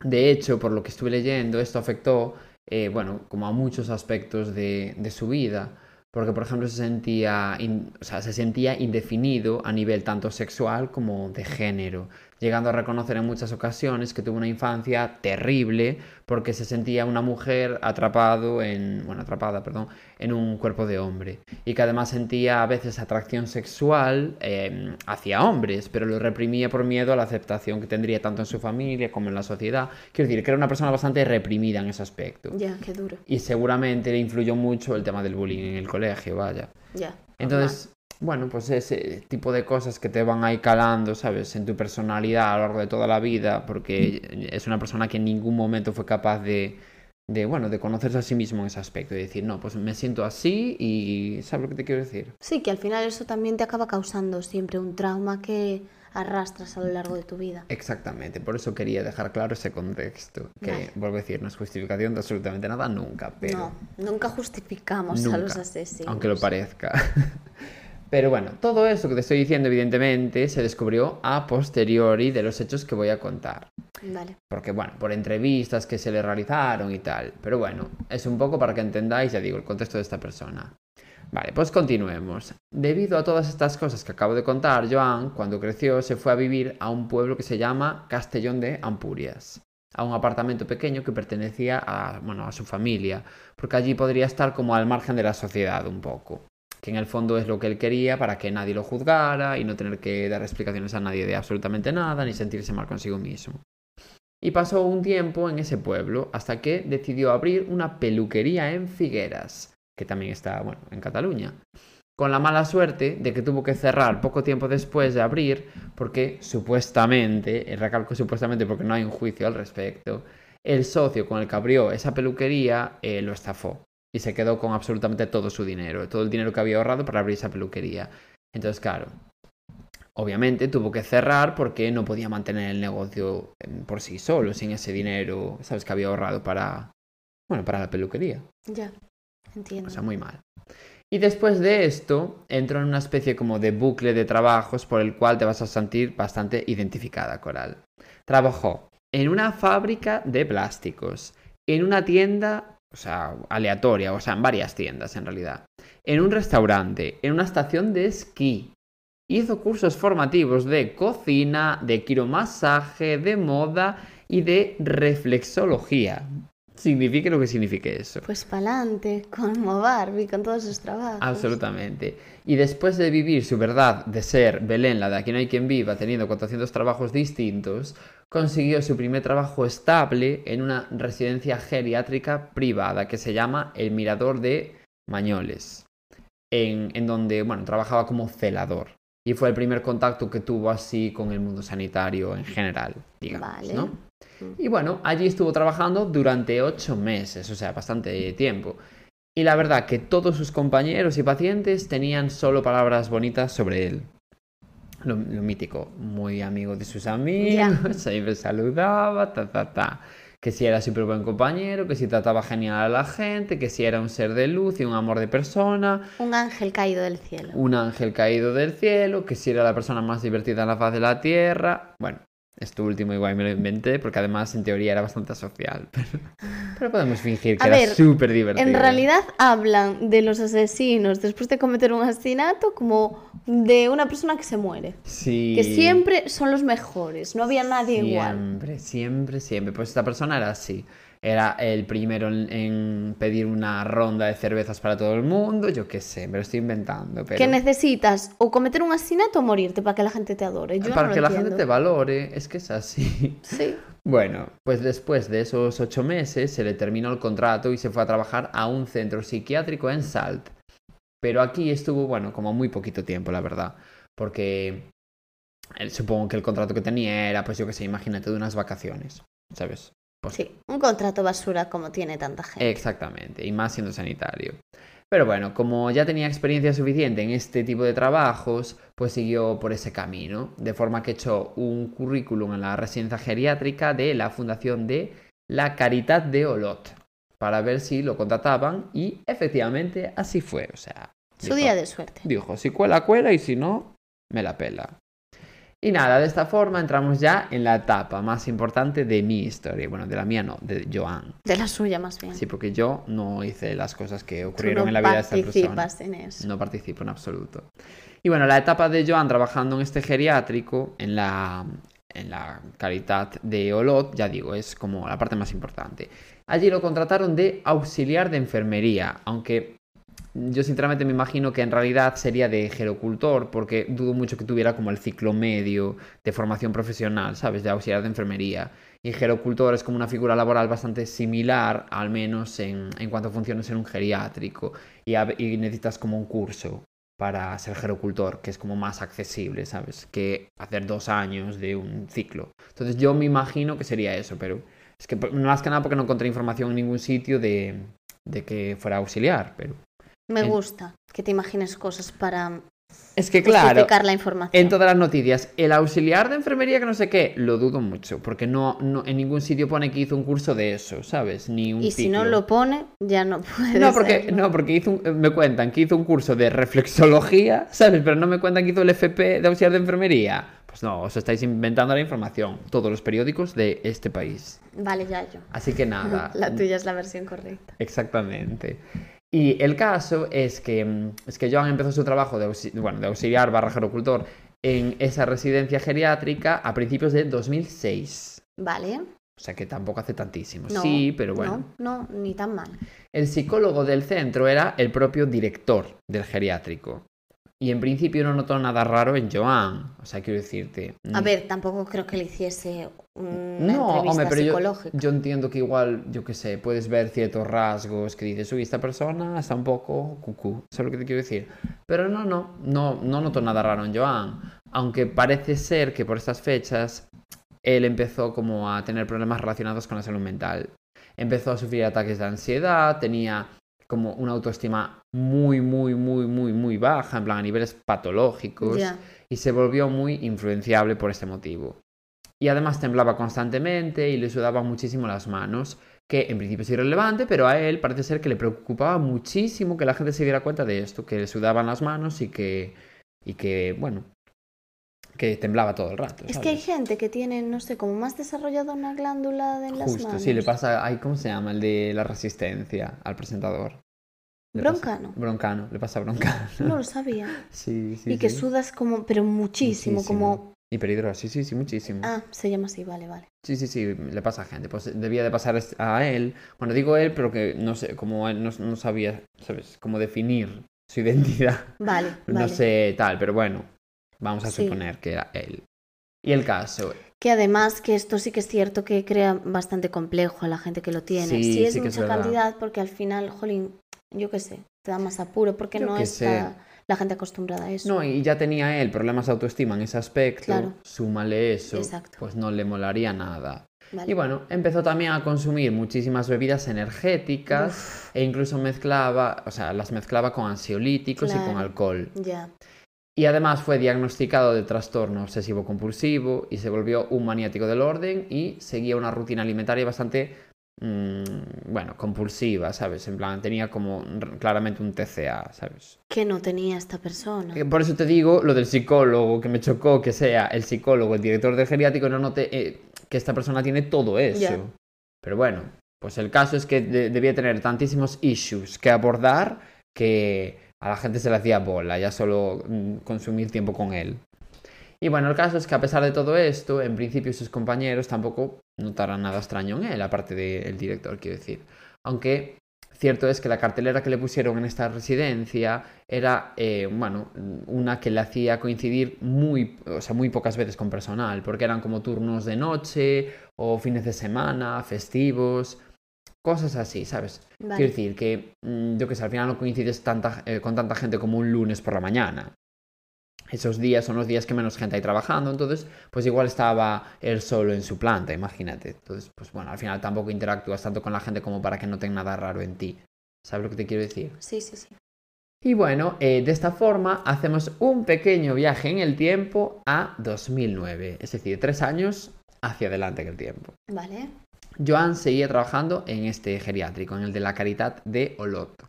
De hecho, por lo que estuve leyendo, esto afectó, eh, bueno, como a muchos aspectos de, de su vida, porque, por ejemplo, se sentía, in- o sea, se sentía indefinido a nivel tanto sexual como de género, llegando a reconocer en muchas ocasiones que tuvo una infancia terrible porque se sentía una mujer atrapado en, bueno, atrapada, perdón, en un cuerpo de hombre y que además sentía a veces atracción sexual eh, hacia hombres, pero lo reprimía por miedo a la aceptación que tendría tanto en su familia como en la sociedad. Quiero decir, que era una persona bastante reprimida en ese aspecto. Ya, qué duro. Y seguramente le influyó mucho el tema del bullying en el colegio, vaya. Ya. Entonces, bueno, pues ese tipo de cosas que te van ahí calando, ¿sabes? En tu personalidad a lo largo de toda la vida, porque es una persona que en ningún momento fue capaz de, de, bueno, de conocerse a sí mismo en ese aspecto y decir, no, pues me siento así y ¿sabes lo que te quiero decir? Sí, que al final eso también te acaba causando siempre un trauma que arrastras a lo largo de tu vida. Exactamente, por eso quería dejar claro ese contexto, que Vale. vuelvo a decir, no es justificación de absolutamente nada nunca, pero... No, nunca justificamos a los asesinos. aunque lo parezca. Pero bueno, todo eso que te estoy diciendo, evidentemente, se descubrió a posteriori de los hechos que voy a contar. Vale. Porque, bueno, por entrevistas que se le realizaron y tal. Pero bueno, es un poco para que entendáis, ya digo, el contexto de esta persona. Vale, pues continuemos. Debido a todas estas cosas que acabo de contar, Joan, cuando creció, se fue a vivir a un pueblo que se llama Castellón de Ampurias. A un apartamento pequeño que pertenecía a, bueno, a su familia. Porque allí podría estar como al margen de la sociedad un poco. Que en el fondo es lo que él quería para que nadie lo juzgara y no tener que dar explicaciones a nadie de absolutamente nada ni sentirse mal consigo mismo. Y pasó un tiempo en ese pueblo hasta que decidió abrir una peluquería en Figueras, que también está, bueno, en Cataluña. Con la mala suerte de que tuvo que cerrar poco tiempo después de abrir porque supuestamente, y recalco supuestamente porque no hay un juicio al respecto, el socio con el que abrió esa peluquería eh, lo estafó y se quedó con absolutamente todo su dinero, todo el dinero que había ahorrado para abrir esa peluquería. Entonces, claro, obviamente tuvo que cerrar porque no podía mantener el negocio eh, por sí solo, sin ese dinero, ¿sabes? Que había ahorrado para, bueno, para la peluquería. Ya. Entiendo. O sea, muy mal. Y después de esto, entró en una especie como de bucle de trabajos por el cual te vas a sentir bastante identificada, Coral. Trabajó en una fábrica de plásticos, en una tienda, o sea, aleatoria, o sea, en varias tiendas en realidad, en un restaurante, en una estación de esquí. Hizo cursos formativos de cocina, de quiromasaje, de moda y de reflexología. Signifique lo que signifique eso. Pues pa'lante, como Barbie, con todos sus trabajos. Absolutamente. Y después de vivir su verdad de ser Belén, la de aquí no hay quien viva, teniendo 400 trabajos distintos, consiguió su primer trabajo estable en una residencia geriátrica privada que se llama El Mirador de Mañoles, en, en donde, bueno, trabajaba como celador. Y fue el primer contacto que tuvo así con el mundo sanitario en general, digamos, Vale. ¿no? Y bueno, allí estuvo trabajando durante ocho meses, o sea, bastante tiempo. Y la verdad que todos sus compañeros y pacientes tenían solo palabras bonitas sobre él. Lo, lo mítico, muy amigo de sus amigos, siempre saludaba, ta, ta, ta. Que si era súper buen compañero, que si trataba genial a la gente, que si era un ser de luz y un amor de persona, Un ángel caído del cielo. un ángel caído del cielo, que si era la persona más divertida en la faz de la tierra. Bueno, esto último igual me lo inventé porque además en teoría era bastante social. Pero, pero podemos fingir que A era ver, súper divertido. En realidad hablan de los asesinos después de cometer un asesinato como de una persona que se muere. Sí. Que siempre son los mejores, no había nadie igual. Siempre, siempre, siempre. Pues esta persona era así. Era el primero en, en pedir una ronda de cervezas para todo el mundo, yo qué sé, me lo estoy inventando. Pero... Que necesitas o cometer un asesinato o morirte para que la gente te adore. Yo para no que la entiendo. gente te valore, es que es así. Sí. Bueno, pues después de esos ocho meses se le terminó el contrato y se fue a trabajar a un centro psiquiátrico en Salt. Pero aquí estuvo, bueno, como muy poquito tiempo, la verdad. Porque supongo que el contrato que tenía era, pues yo que sé, imagínate, de unas vacaciones, ¿sabes? Sí, un contrato basura como tiene tanta gente. Exactamente, y más siendo sanitario. Pero bueno, como ya tenía experiencia suficiente en este tipo de trabajos, pues siguió por ese camino, de forma que echó un currículum en la residencia geriátrica de la Fundación de la Caridad de Olot, para ver si lo contrataban, y efectivamente así fue, o sea... Su día de suerte. Dijo, si cuela, cuela, y si no, me la pela. Y nada, de esta forma entramos ya en la etapa más importante de mi historia. Bueno, de la mía no, de Joan. De la suya más bien. Sí, porque yo no hice las cosas que ocurrieron no en la vida de esta persona. participas en eso. No participo en absoluto. Y bueno, la etapa de Joan trabajando en este geriátrico, en la, en la Caritat de Olot, ya digo, es como la parte más importante. Allí lo contrataron de auxiliar de enfermería, aunque yo sinceramente me imagino que en realidad sería de gerocultor, porque dudo mucho que tuviera como el ciclo medio de formación profesional, ¿sabes? De auxiliar de enfermería. Y gerocultor es como una figura laboral bastante similar, al menos en, en cuanto a funciones en un geriátrico. Y, a- y necesitas como un curso para ser gerocultor, que es como más accesible, ¿sabes? Que hacer dos años de un ciclo. Entonces yo me imagino que sería eso, pero es que más que nada porque no encontré información en ningún sitio de, de que fuera auxiliar, pero... Me En- gusta que te imagines cosas para Es que claro, la información. en todas las noticias, el auxiliar de enfermería que no sé qué, lo dudo mucho, porque no, no en ningún sitio pone que hizo un curso de eso, ¿sabes? Ni un y si no lo pone, ya no puede No, porque, serlo. no, porque hizo un- me cuentan que hizo un curso de reflexología, ¿sabes? Pero no me cuentan que hizo el FP de auxiliar de enfermería. Pues no, os estáis inventando la información. Todos los periódicos de este país. Vale, ya yo. Así que nada. La tuya es la versión correcta. Exactamente. Y el caso es que, mm, es que Joan empezó su trabajo de, auxi- bueno, de auxiliar barra gerocultor en esa residencia geriátrica a principios de 2006. Vale. O sea que tampoco hace tantísimo. No, sí, pero bueno. No, no, ni tan mal. El psicólogo del centro era el propio director del geriátrico. Y en principio no notó nada raro en Joan. O sea, quiero decirte. A mm, ver, tampoco creo que le hiciese una no, entrevista hombre, pero yo, psicológica. yo entiendo que igual, yo qué sé, puedes ver ciertos rasgos que dices, uy, esta persona está un poco cucú, ¿sabes lo que te quiero decir? Pero no, no, no, no noto nada raro en Joan, aunque parece ser que por estas fechas él empezó como a tener problemas relacionados con la salud mental. Empezó a sufrir ataques de ansiedad, tenía como una autoestima muy, muy, muy, muy, muy baja, en plan a niveles patológicos Ya. y se volvió muy influenciable por este motivo. Y además temblaba constantemente y le sudaban muchísimo las manos, que en principio es irrelevante, pero a él parece ser que le preocupaba muchísimo que la gente se diera cuenta de esto, que le sudaban las manos y que, y que bueno, que temblaba todo el rato. Es que hay gente que tiene, no sé, como más desarrollada una glándula de en las Justo, manos. sí, le pasa, ¿cómo se llama? El de la resistencia al presentador. Le pasa- Broncano. broncano, le pasa broncano. No lo sabía. Sí, sí, y que sudas como, pero muchísimo, como... Hiperhidrosis, sí, sí, muchísimo. Ah, se llama así, vale, vale. Sí, sí, sí, le pasa a gente. Pues debía de pasar a él. Bueno, digo él, pero que no sé, como él no, no sabía, ¿sabes? Cómo definir su identidad. Vale, No vale. sé tal, pero bueno, vamos a Sí. suponer que era él. Y el caso, Que además que esto sí que es cierto que crea bastante complejo a la gente que lo tiene. Sí, Sí, es sí es mucha cantidad porque al final, jolín, yo qué sé, te da más apuro porque Yo no está la gente acostumbrada a eso. no, y ya tenía él problemas de autoestima en ese aspecto. Claro. Súmale eso, Exacto. pues no le molaría nada. Vale. Y bueno, empezó también a consumir muchísimas bebidas energéticas e incluso mezclaba, o sea, las mezclaba con ansiolíticos y con alcohol. Ya. Y además fue diagnosticado de trastorno obsesivo compulsivo y se volvió un maniático del orden y seguía una rutina alimentaria bastante, bueno, compulsiva, ¿sabes? En plan, tenía como claramente un TCA, ¿sabes? Que no tenía esta persona. Que Por eso te digo lo del psicólogo, que me chocó que sea el psicólogo, el director del geriátrico, no note eh, que esta persona tiene todo eso. Pero bueno, pues el caso es que de- debía tener tantísimos issues que abordar que a la gente se le hacía bola, ya solo mm, consumir tiempo con él. Y bueno, el caso es que a pesar de todo esto, en principio sus compañeros tampoco notarán nada extraño en él, aparte del director, quiero decir. Aunque cierto es que la cartelera que le pusieron en esta residencia era, eh, bueno, una que le hacía coincidir muy, o sea, muy pocas veces con personal, porque eran como turnos de noche o fines de semana, festivos, cosas así, ¿sabes? Vale. Quiero decir que, mm, yo que sé, al final no coincides tanta, eh, con tanta gente como un lunes por la mañana. Esos días son los días que menos gente hay trabajando, entonces, pues igual estaba él solo en su planta, imagínate. Entonces, pues bueno, al final tampoco interactúas tanto con la gente como para que no tenga nada raro en ti. ¿Sabes lo que te quiero decir? Sí, sí, sí. Y bueno, eh, de esta forma hacemos un pequeño viaje en el tiempo a 2009, es decir, tres años hacia adelante en el tiempo. Vale. Joan seguía trabajando en este geriátrico, en el de la Caridad de Olot.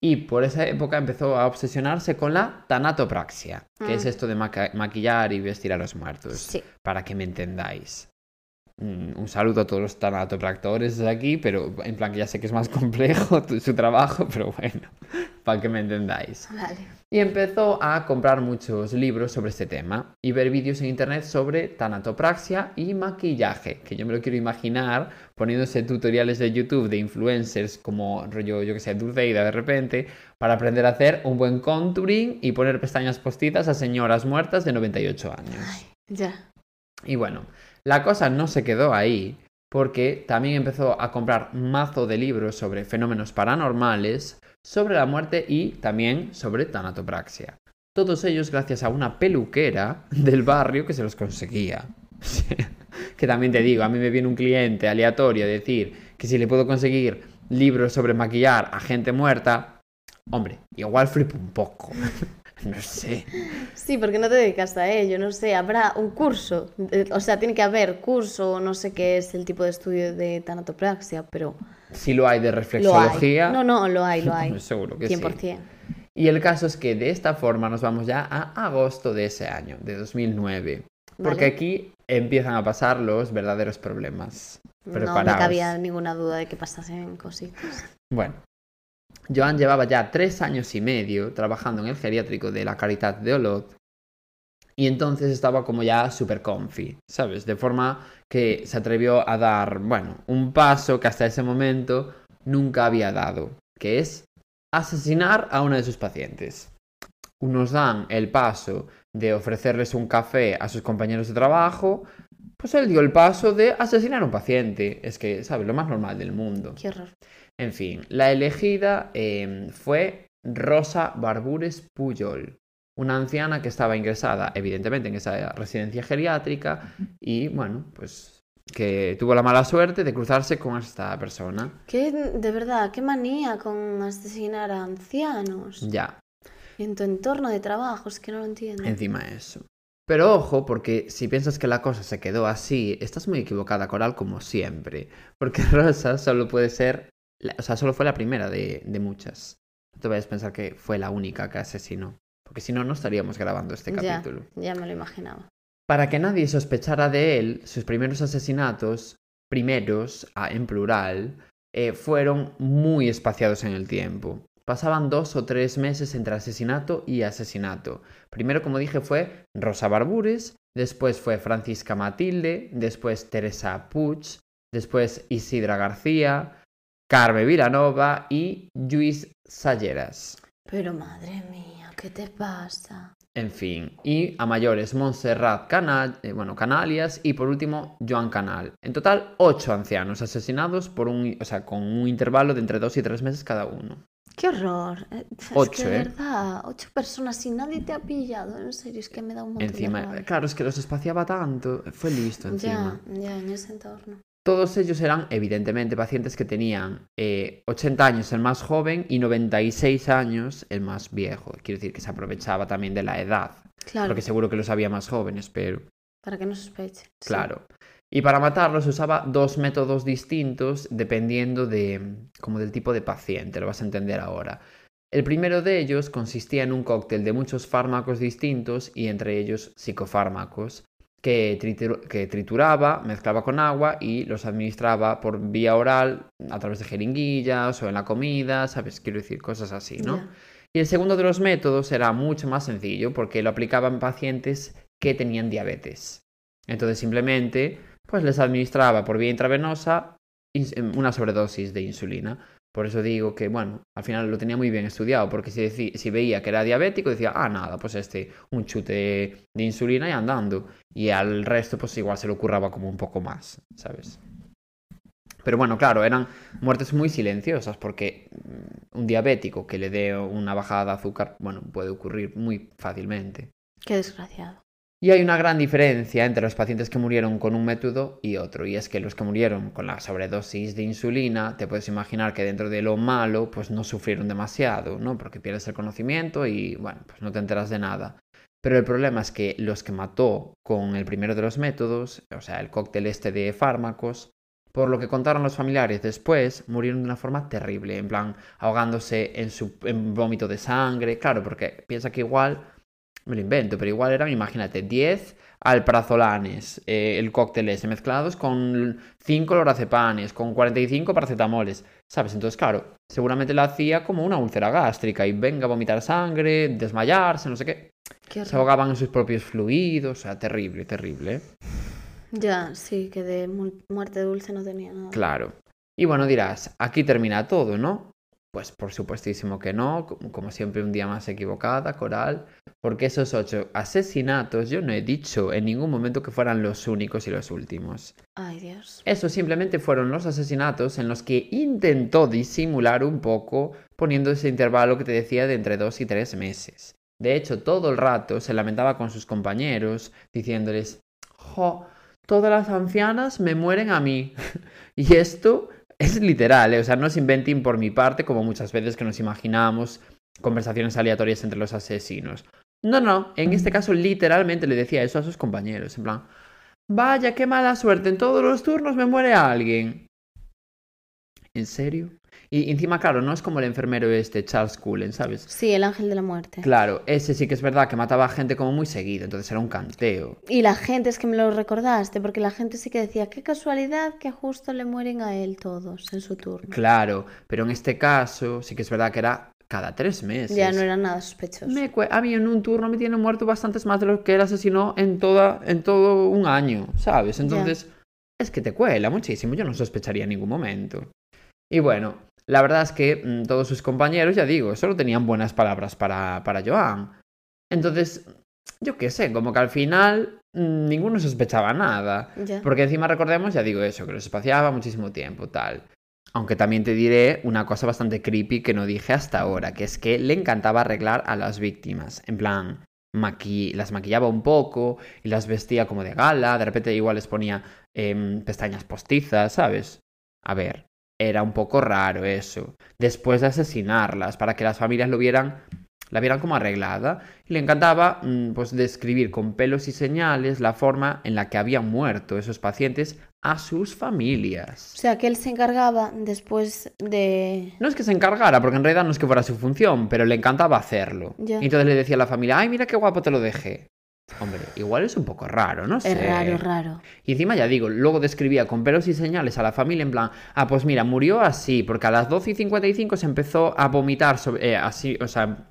Y por esa época empezó a obsesionarse con la tanatopraxia, que Mm. es esto de maquillar y vestir a los muertos, Sí. para que me entendáis. Mm, Un saludo a todos los tanatopractores de aquí, pero en plan que ya sé que es más complejo su trabajo, pero bueno, para que me entendáis. Vale. Y empezó a comprar muchos libros sobre este tema y ver vídeos en internet sobre tanatopraxia y maquillaje, que yo me lo quiero imaginar poniéndose tutoriales de YouTube de influencers como rollo, yo que sé, Dulceida de repente, para aprender a hacer un buen contouring y poner pestañas postizas a señoras muertas de 98 años. Ay, ya. Y bueno, la cosa no se quedó ahí, porque también empezó a comprar mazo de libros sobre fenómenos paranormales, sobre la muerte y también sobre tanatopraxia. Todos ellos gracias a una peluquera del barrio que se los conseguía. que también te digo, a mí me viene un cliente aleatorio a decir que si le puedo conseguir libros sobre maquillar a gente muerta, hombre, igual flipo un poco. no sé. Sí, porque no te dedicas a ello, no sé, habrá un curso, eh, o sea, tiene que haber curso, no sé qué es el tipo de estudio de tanatopraxia, pero Si lo hay de hay. reflexología, No, no, lo hay, lo hay. seguro que sí. 100%. Y el caso es que de esta forma nos vamos ya a agosto de ese año, de 2009. Porque aquí empiezan a pasar los verdaderos problemas. No me Preparaos. cabía ninguna duda de que pasasen cositas. Bueno, Joan llevaba ya tres años y medio trabajando en el geriátrico de la Caridad de Olot y entonces estaba como ya súper comfy, ¿sabes? De forma que se atrevió a dar, bueno, un paso que hasta ese momento nunca había dado, que es asesinar a una de sus pacientes. Unos dan el paso de ofrecerles un café a sus compañeros de trabajo, pues él dio el paso de asesinar a un paciente. Es que, ¿sabes? Lo más normal del mundo. Qué horror. En fin, la elegida eh, fue Rosa Barbures Puyol, una anciana que estaba ingresada, evidentemente, en esa residencia geriátrica y, bueno, pues que tuvo la mala suerte de cruzarse con esta persona. Qué, de verdad, qué manía con asesinar a ancianos. Ya, En tu entorno de trabajo, es que no lo entiendo. encima eso. Pero ojo, porque si piensas que la cosa se quedó así, estás muy equivocada, Coral, como siempre. Porque Rosa solo puede ser, la- o sea, solo fue la primera de, de muchas. No te vayas a pensar que fue la única que asesinó. Porque si no, no estaríamos grabando este capítulo. ya me lo imaginaba. Para que nadie sospechara de él, sus primeros asesinatos, primeros, ah, en plural, eh, fueron muy espaciados en el tiempo. Pasaban dos o tres meses entre asesinato y asesinato. Primero, como dije, fue Rosa Barbures, después fue Francisca Matilde, después Teresa Puig, después Isidra García, Carme Vilanova y Luis Salleras. Pero madre mía, ¿qué te pasa? En fin, y a mayores Montserrat Canal, eh, bueno, Canalias y por último Joan Canal. En total, ocho ancianos asesinados por un, o sea, con un intervalo de entre dos y tres meses cada uno. ¡Qué horror! Eh, Es Ocho, que ¿eh? verdad, ocho personas y nadie te ha pillado. En serio, es que me da un montón Encima, de claro, es que los espaciaba tanto, fue listo encima. Ya, ya, en ese entorno. Todos ellos eran, evidentemente, pacientes que tenían eh, 80 años el más joven y 96 años el más viejo. Quiero decir que se aprovechaba también de la edad, Claro, porque seguro que los había más jóvenes, pero... para que no sospeche. sí. Claro. Y para matarlos usaba dos métodos distintos dependiendo de como del tipo de paciente, lo vas a entender ahora. El primero de ellos consistía en un cóctel de muchos fármacos distintos y entre ellos psicofármacos que, tritur- que trituraba, mezclaba con agua y los administraba por vía oral a través de jeringuillas o en la comida, ¿sabes? Quiero decir cosas así, ¿no? Y el segundo de los métodos era mucho más sencillo porque lo aplicaba en pacientes que tenían diabetes. Entonces simplemente pues les administraba por vía intravenosa una sobredosis de insulina. Por eso digo que, bueno, al final lo tenía muy bien estudiado, porque si, si veía que era diabético, decía, ah, nada, pues este, un chute de insulina y andando. Y al resto, pues igual se le ocurraba como un poco más, ¿sabes? Pero bueno, claro, eran muertes muy silenciosas, porque mm, un diabético que le dé una bajada de azúcar, bueno, puede ocurrir muy fácilmente. Qué desgraciado. Y hay una gran diferencia entre los pacientes que murieron con un método y otro, y es que los que murieron con la sobredosis de insulina, te puedes imaginar que dentro de lo malo, pues no sufrieron demasiado, ¿no? Porque pierdes el conocimiento y, bueno, pues no te enteras de nada. Pero el problema es que los que mató con el primero de los métodos, o sea, el cóctel este de fármacos, por lo que contaron los familiares después, murieron de una forma terrible, en plan, ahogándose en su vómito de sangre, claro, porque piensa que igual me lo invento, pero igual eran, imagínate, 10 alprazolanes, eh, el cóctel ese, mezclados con 5 lorazepanes, con 45 paracetamoles, ¿sabes? Entonces, claro, seguramente la hacía como una úlcera gástrica y venga a vomitar sangre, desmayarse, no sé qué. Qué Se ahogaban en sus propios fluidos, o sea, terrible, terrible. ¿eh? Ya, sí, que de mu- muerte dulce no tenía nada. Claro. Y bueno, dirás, aquí termina todo, ¿no? Pues por supuestísimo que no, como como siempre un día más equivocada, Coral, porque esos ocho asesinatos yo no he dicho en ningún momento que fueran los únicos y los últimos. Ay, Dios. Esos simplemente fueron los asesinatos en los que intentó disimular un poco poniendo ese intervalo que te decía de entre dos y tres meses. De hecho, todo el rato se lamentaba con sus compañeros, diciéndoles, jo, todas las ancianas me mueren a mí. y esto es literal, ¿eh? o sea, no es inventing por mi parte, como muchas veces que nos imaginamos conversaciones aleatorias entre los asesinos. No, no, en este caso literalmente le decía eso a sus compañeros, en plan, vaya, qué mala suerte, en todos los turnos me muere alguien. ¿En serio? Y encima, claro, no es como el enfermero este, Charles Cullen, ¿sabes? Sí, el ángel de la muerte. Claro, ese sí que es verdad que mataba a gente como muy seguido, entonces era un canteo. Y la gente, es que me lo recordaste, porque la gente sí que decía, qué casualidad que justo le mueren a él todos en su turno. Claro, pero en este caso sí que es verdad que era cada tres meses. Ya no era nada sospechoso. Me a mí en un turno me tienen muerto bastantes más de los que él asesinó en, toda, en todo un año, ¿sabes? Entonces, es que te cuela muchísimo, yo no sospecharía en ningún momento. Y bueno, la verdad es que mm, todos sus compañeros, ya digo, solo tenían buenas palabras para, para Joan. Entonces, yo qué sé, como que al final mm, ninguno sospechaba nada. Porque encima recordemos, ya digo eso, que los espaciaba muchísimo tiempo, tal. Aunque también te diré una cosa bastante creepy que no dije hasta ahora, que es que le encantaba arreglar a las víctimas. En plan, maqui- las maquillaba un poco y las vestía como de gala, de repente igual les ponía em, pestañas postizas, ¿sabes? A ver, era un poco raro eso. Después de asesinarlas, para que las familias lo vieran, la vieran como arreglada. Y le encantaba, mm, pues, describir con pelos y señales la forma en la que habían muerto esos pacientes a sus familias. O sea, que él se encargaba después de... No es que se encargara, porque en realidad no es que fuera su función, pero le encantaba hacerlo. Ya. Y entonces le decía a la familia, ay, mira qué guapo te lo dejé. Hombre, igual es un poco raro, no sé. Es raro, raro. Y encima ya digo, luego describía con pelos y señales a la familia en plan, ah, pues mira, murió así, porque a las 12 y 55 se empezó a vomitar sobre, eh, así, o sea,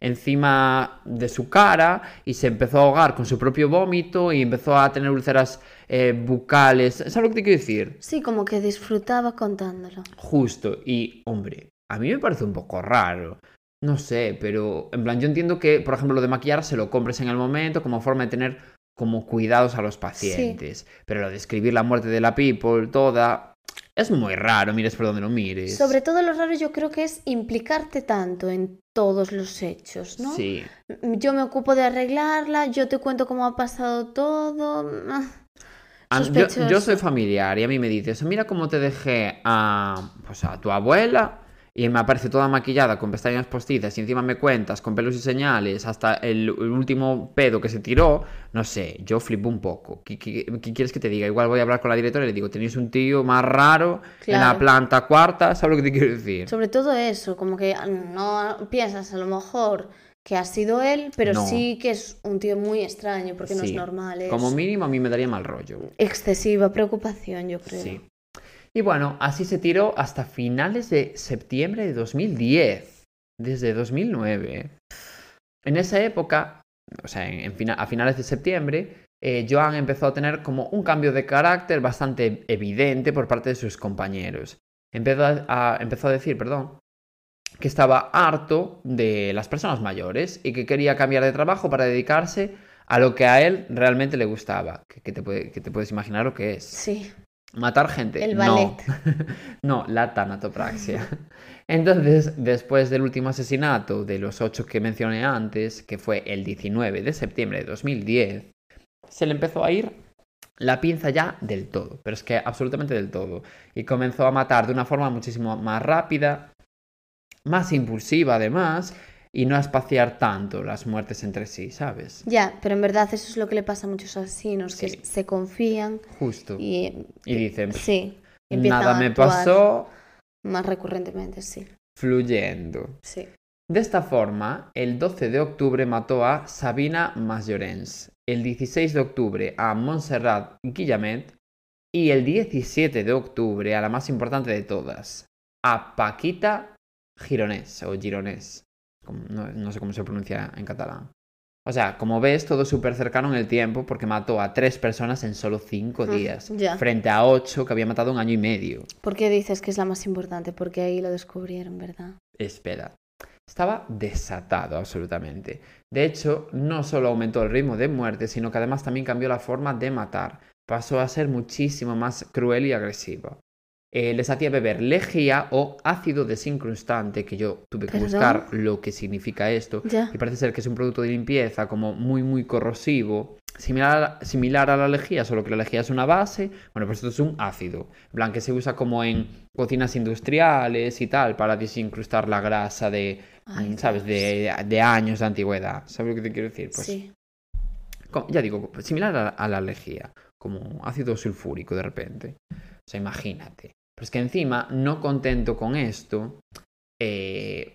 encima de su cara y se empezó a ahogar con su propio vómito y empezó a tener úlceras eh, bucales. ¿Sabes lo que te quiero decir? Sí, como que disfrutaba contándolo. Justo. Y, hombre, a mí me parece un poco raro. No sé, pero en plan, yo entiendo que, por ejemplo, lo de maquillar se lo compres en el momento como forma de tener como cuidados a los pacientes. Pero lo de escribir la muerte de la people toda es muy raro, mires por donde lo mires. Sobre todo lo raro yo creo que es implicarte tanto en todos los hechos, ¿no? Sí. Yo me ocupo de arreglarla, yo te cuento cómo ha pasado todo. ah, yo, yo soy familiar y a mí me dices, mira cómo te dejé a, pues a tu abuela y me aparece toda maquillada con pestañas postizas y encima me cuentas con pelos y señales hasta el, el último pedo que se tiró, no sé, yo flipo un poco. ¿Qué, qué- qué quieres que te diga? Igual voy a hablar con la directora y le digo, tenéis un tío más raro en la planta cuarta, ¿sabes lo que te quiero decir? Sobre todo eso, como que no piensas a lo mejor que ha sido él, pero No. sí que es un tío muy extraño, porque no es normal. Es Como mínimo a mí me daría mal rollo. excesiva preocupación, yo creo. Sí. Y bueno, así se tiró hasta finales de septiembre de 2010, desde 2009. En esa época, o sea, a finales de septiembre, eh, Joan empezó a tener como un cambio de carácter bastante evidente por parte de sus compañeros. Empezó a, empezó a decir, perdón, que estaba harto de las personas mayores y que quería cambiar de trabajo para dedicarse a lo que a él realmente le gustaba. Que, que te, puede- que te puedes imaginar lo que es. Sí. Matar gente. El no. ballet. no, la tanatopraxia. Entonces, después del último asesinato de los ocho que mencioné antes, que fue el 19 de septiembre de 2010, se le empezó a ir la pinza ya del todo, pero es que absolutamente del todo. Y comenzó a matar de una forma muchísimo más rápida, más impulsiva además, y no a espaciar tanto las muertes entre sí, ¿sabes? Ya, pero en verdad eso es lo que le pasa a muchos asesinos, que se confían Justo. y Y dicen, sí, nada me pasó más recurrentemente, sí. fluyendo. Sí. De esta forma, el 12 de octubre mató a Sabina Masllorens, el 16 de octubre a Montserrat Guillamet y el 17 de octubre a la más importante de todas, a Paquita Gironés o Gironés. No, no sé cómo se pronuncia en catalán. O sea, como ves, todo súper cercano en el tiempo porque mató a tres personas en solo cinco Ah, días, ya. frente a ocho que había matado un año y medio. ¿Por qué dices que es la más importante? Porque ahí lo descubrieron, ¿verdad? Espera. Estaba desatado absolutamente. De hecho, no solo aumentó el ritmo de muerte, sino que además también cambió la forma de matar. Pasó a ser muchísimo más cruel y agresivo. Eh, les hacía beber lejía o ácido desincrustante, que yo tuve que ¿Perdón? buscar lo que significa esto. Ya. Y parece ser que es un producto de limpieza como muy, muy corrosivo. Similar, similar a la lejía, solo que la lejía es una base. Bueno, pues esto es un ácido. En plan, que se usa como en cocinas industriales y tal, para desincrustar la grasa de, Ay, mm, ¿sabes? De, de años de antigüedad. ¿Sabes lo que te quiero decir? Pues, sí. ya digo, similar a, a la lejía. Como ácido sulfúrico de repente. O sea, imagínate. Pero es que encima, no contento con esto, eh,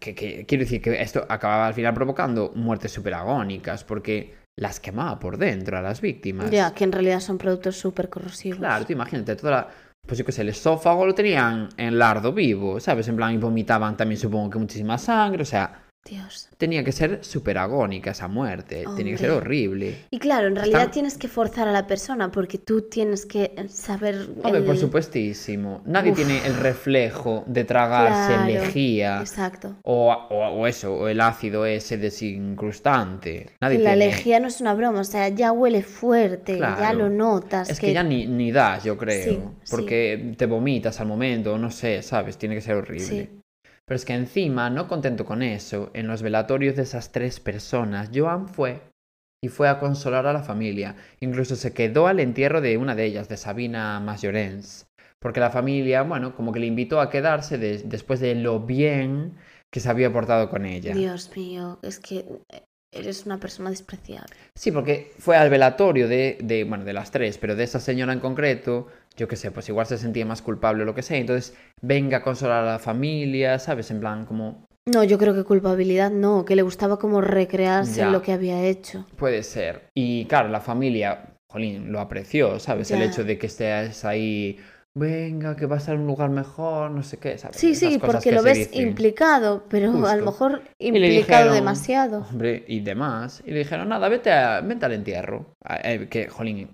que, que- quiero decir que esto acababa al final provocando muertes súper agónicas, porque las quemaba por dentro a las víctimas. Ya, que en realidad son productos súper corrosivos. Claro, tú imagínate, toda la... Pues yo qué sé, el esófago lo tenían en lardo vivo, ¿sabes? En plan, y vomitaban también supongo que muchísima sangre, o sea, Dios. tenía que ser súper agónica esa muerte, tenía que ser horrible. Y claro, en realidad tienes que forzar a la persona porque tú tienes que saber. Hombre, por supuestísimo. Nadie Uf. tiene el reflejo de tragarse Claro, lejía Exacto. o, o- o eso, o el ácido ese desincrustante. Nadie la tiene... lejía no es una broma, o sea, ya huele fuerte, ya lo notas. Es que ya ni, ni das, yo creo. Sí, sí. porque te vomitas al momento, no sé, ¿sabes? Tiene que ser horrible. Sí. Pero es que encima, no contento con eso, en los velatorios de esas tres personas, Joan fue y fue a consolar a la familia. Incluso se quedó al entierro de una de ellas, de Sabina Masllorens. Porque la familia, bueno, como que le invitó a quedarse de- después de lo bien que se había portado con ella. Dios mío, es que eres una persona despreciable. Sí, porque fue al velatorio de, de, bueno, de las tres, pero de esa señora en concreto, yo qué sé, pues igual se sentía más culpable o lo que sea. Entonces, venga a consolar a la familia, ¿sabes? En plan, como No, yo creo que culpabilidad no, que le gustaba como recrearse Ya. en lo que había hecho. puede ser. Y claro, la familia, jolín, lo apreció, ¿sabes? El hecho de que estés ahí, venga, que va a ser un lugar mejor, no sé qué, ¿sabes? Sí, Esas sí, porque que lo ves dicen. implicado, pero a Justo. lo mejor implicado dijeron, demasiado. Hombre, y demás. Y le dijeron, nada, vete, a- vete al entierro. Eh, que, jolín,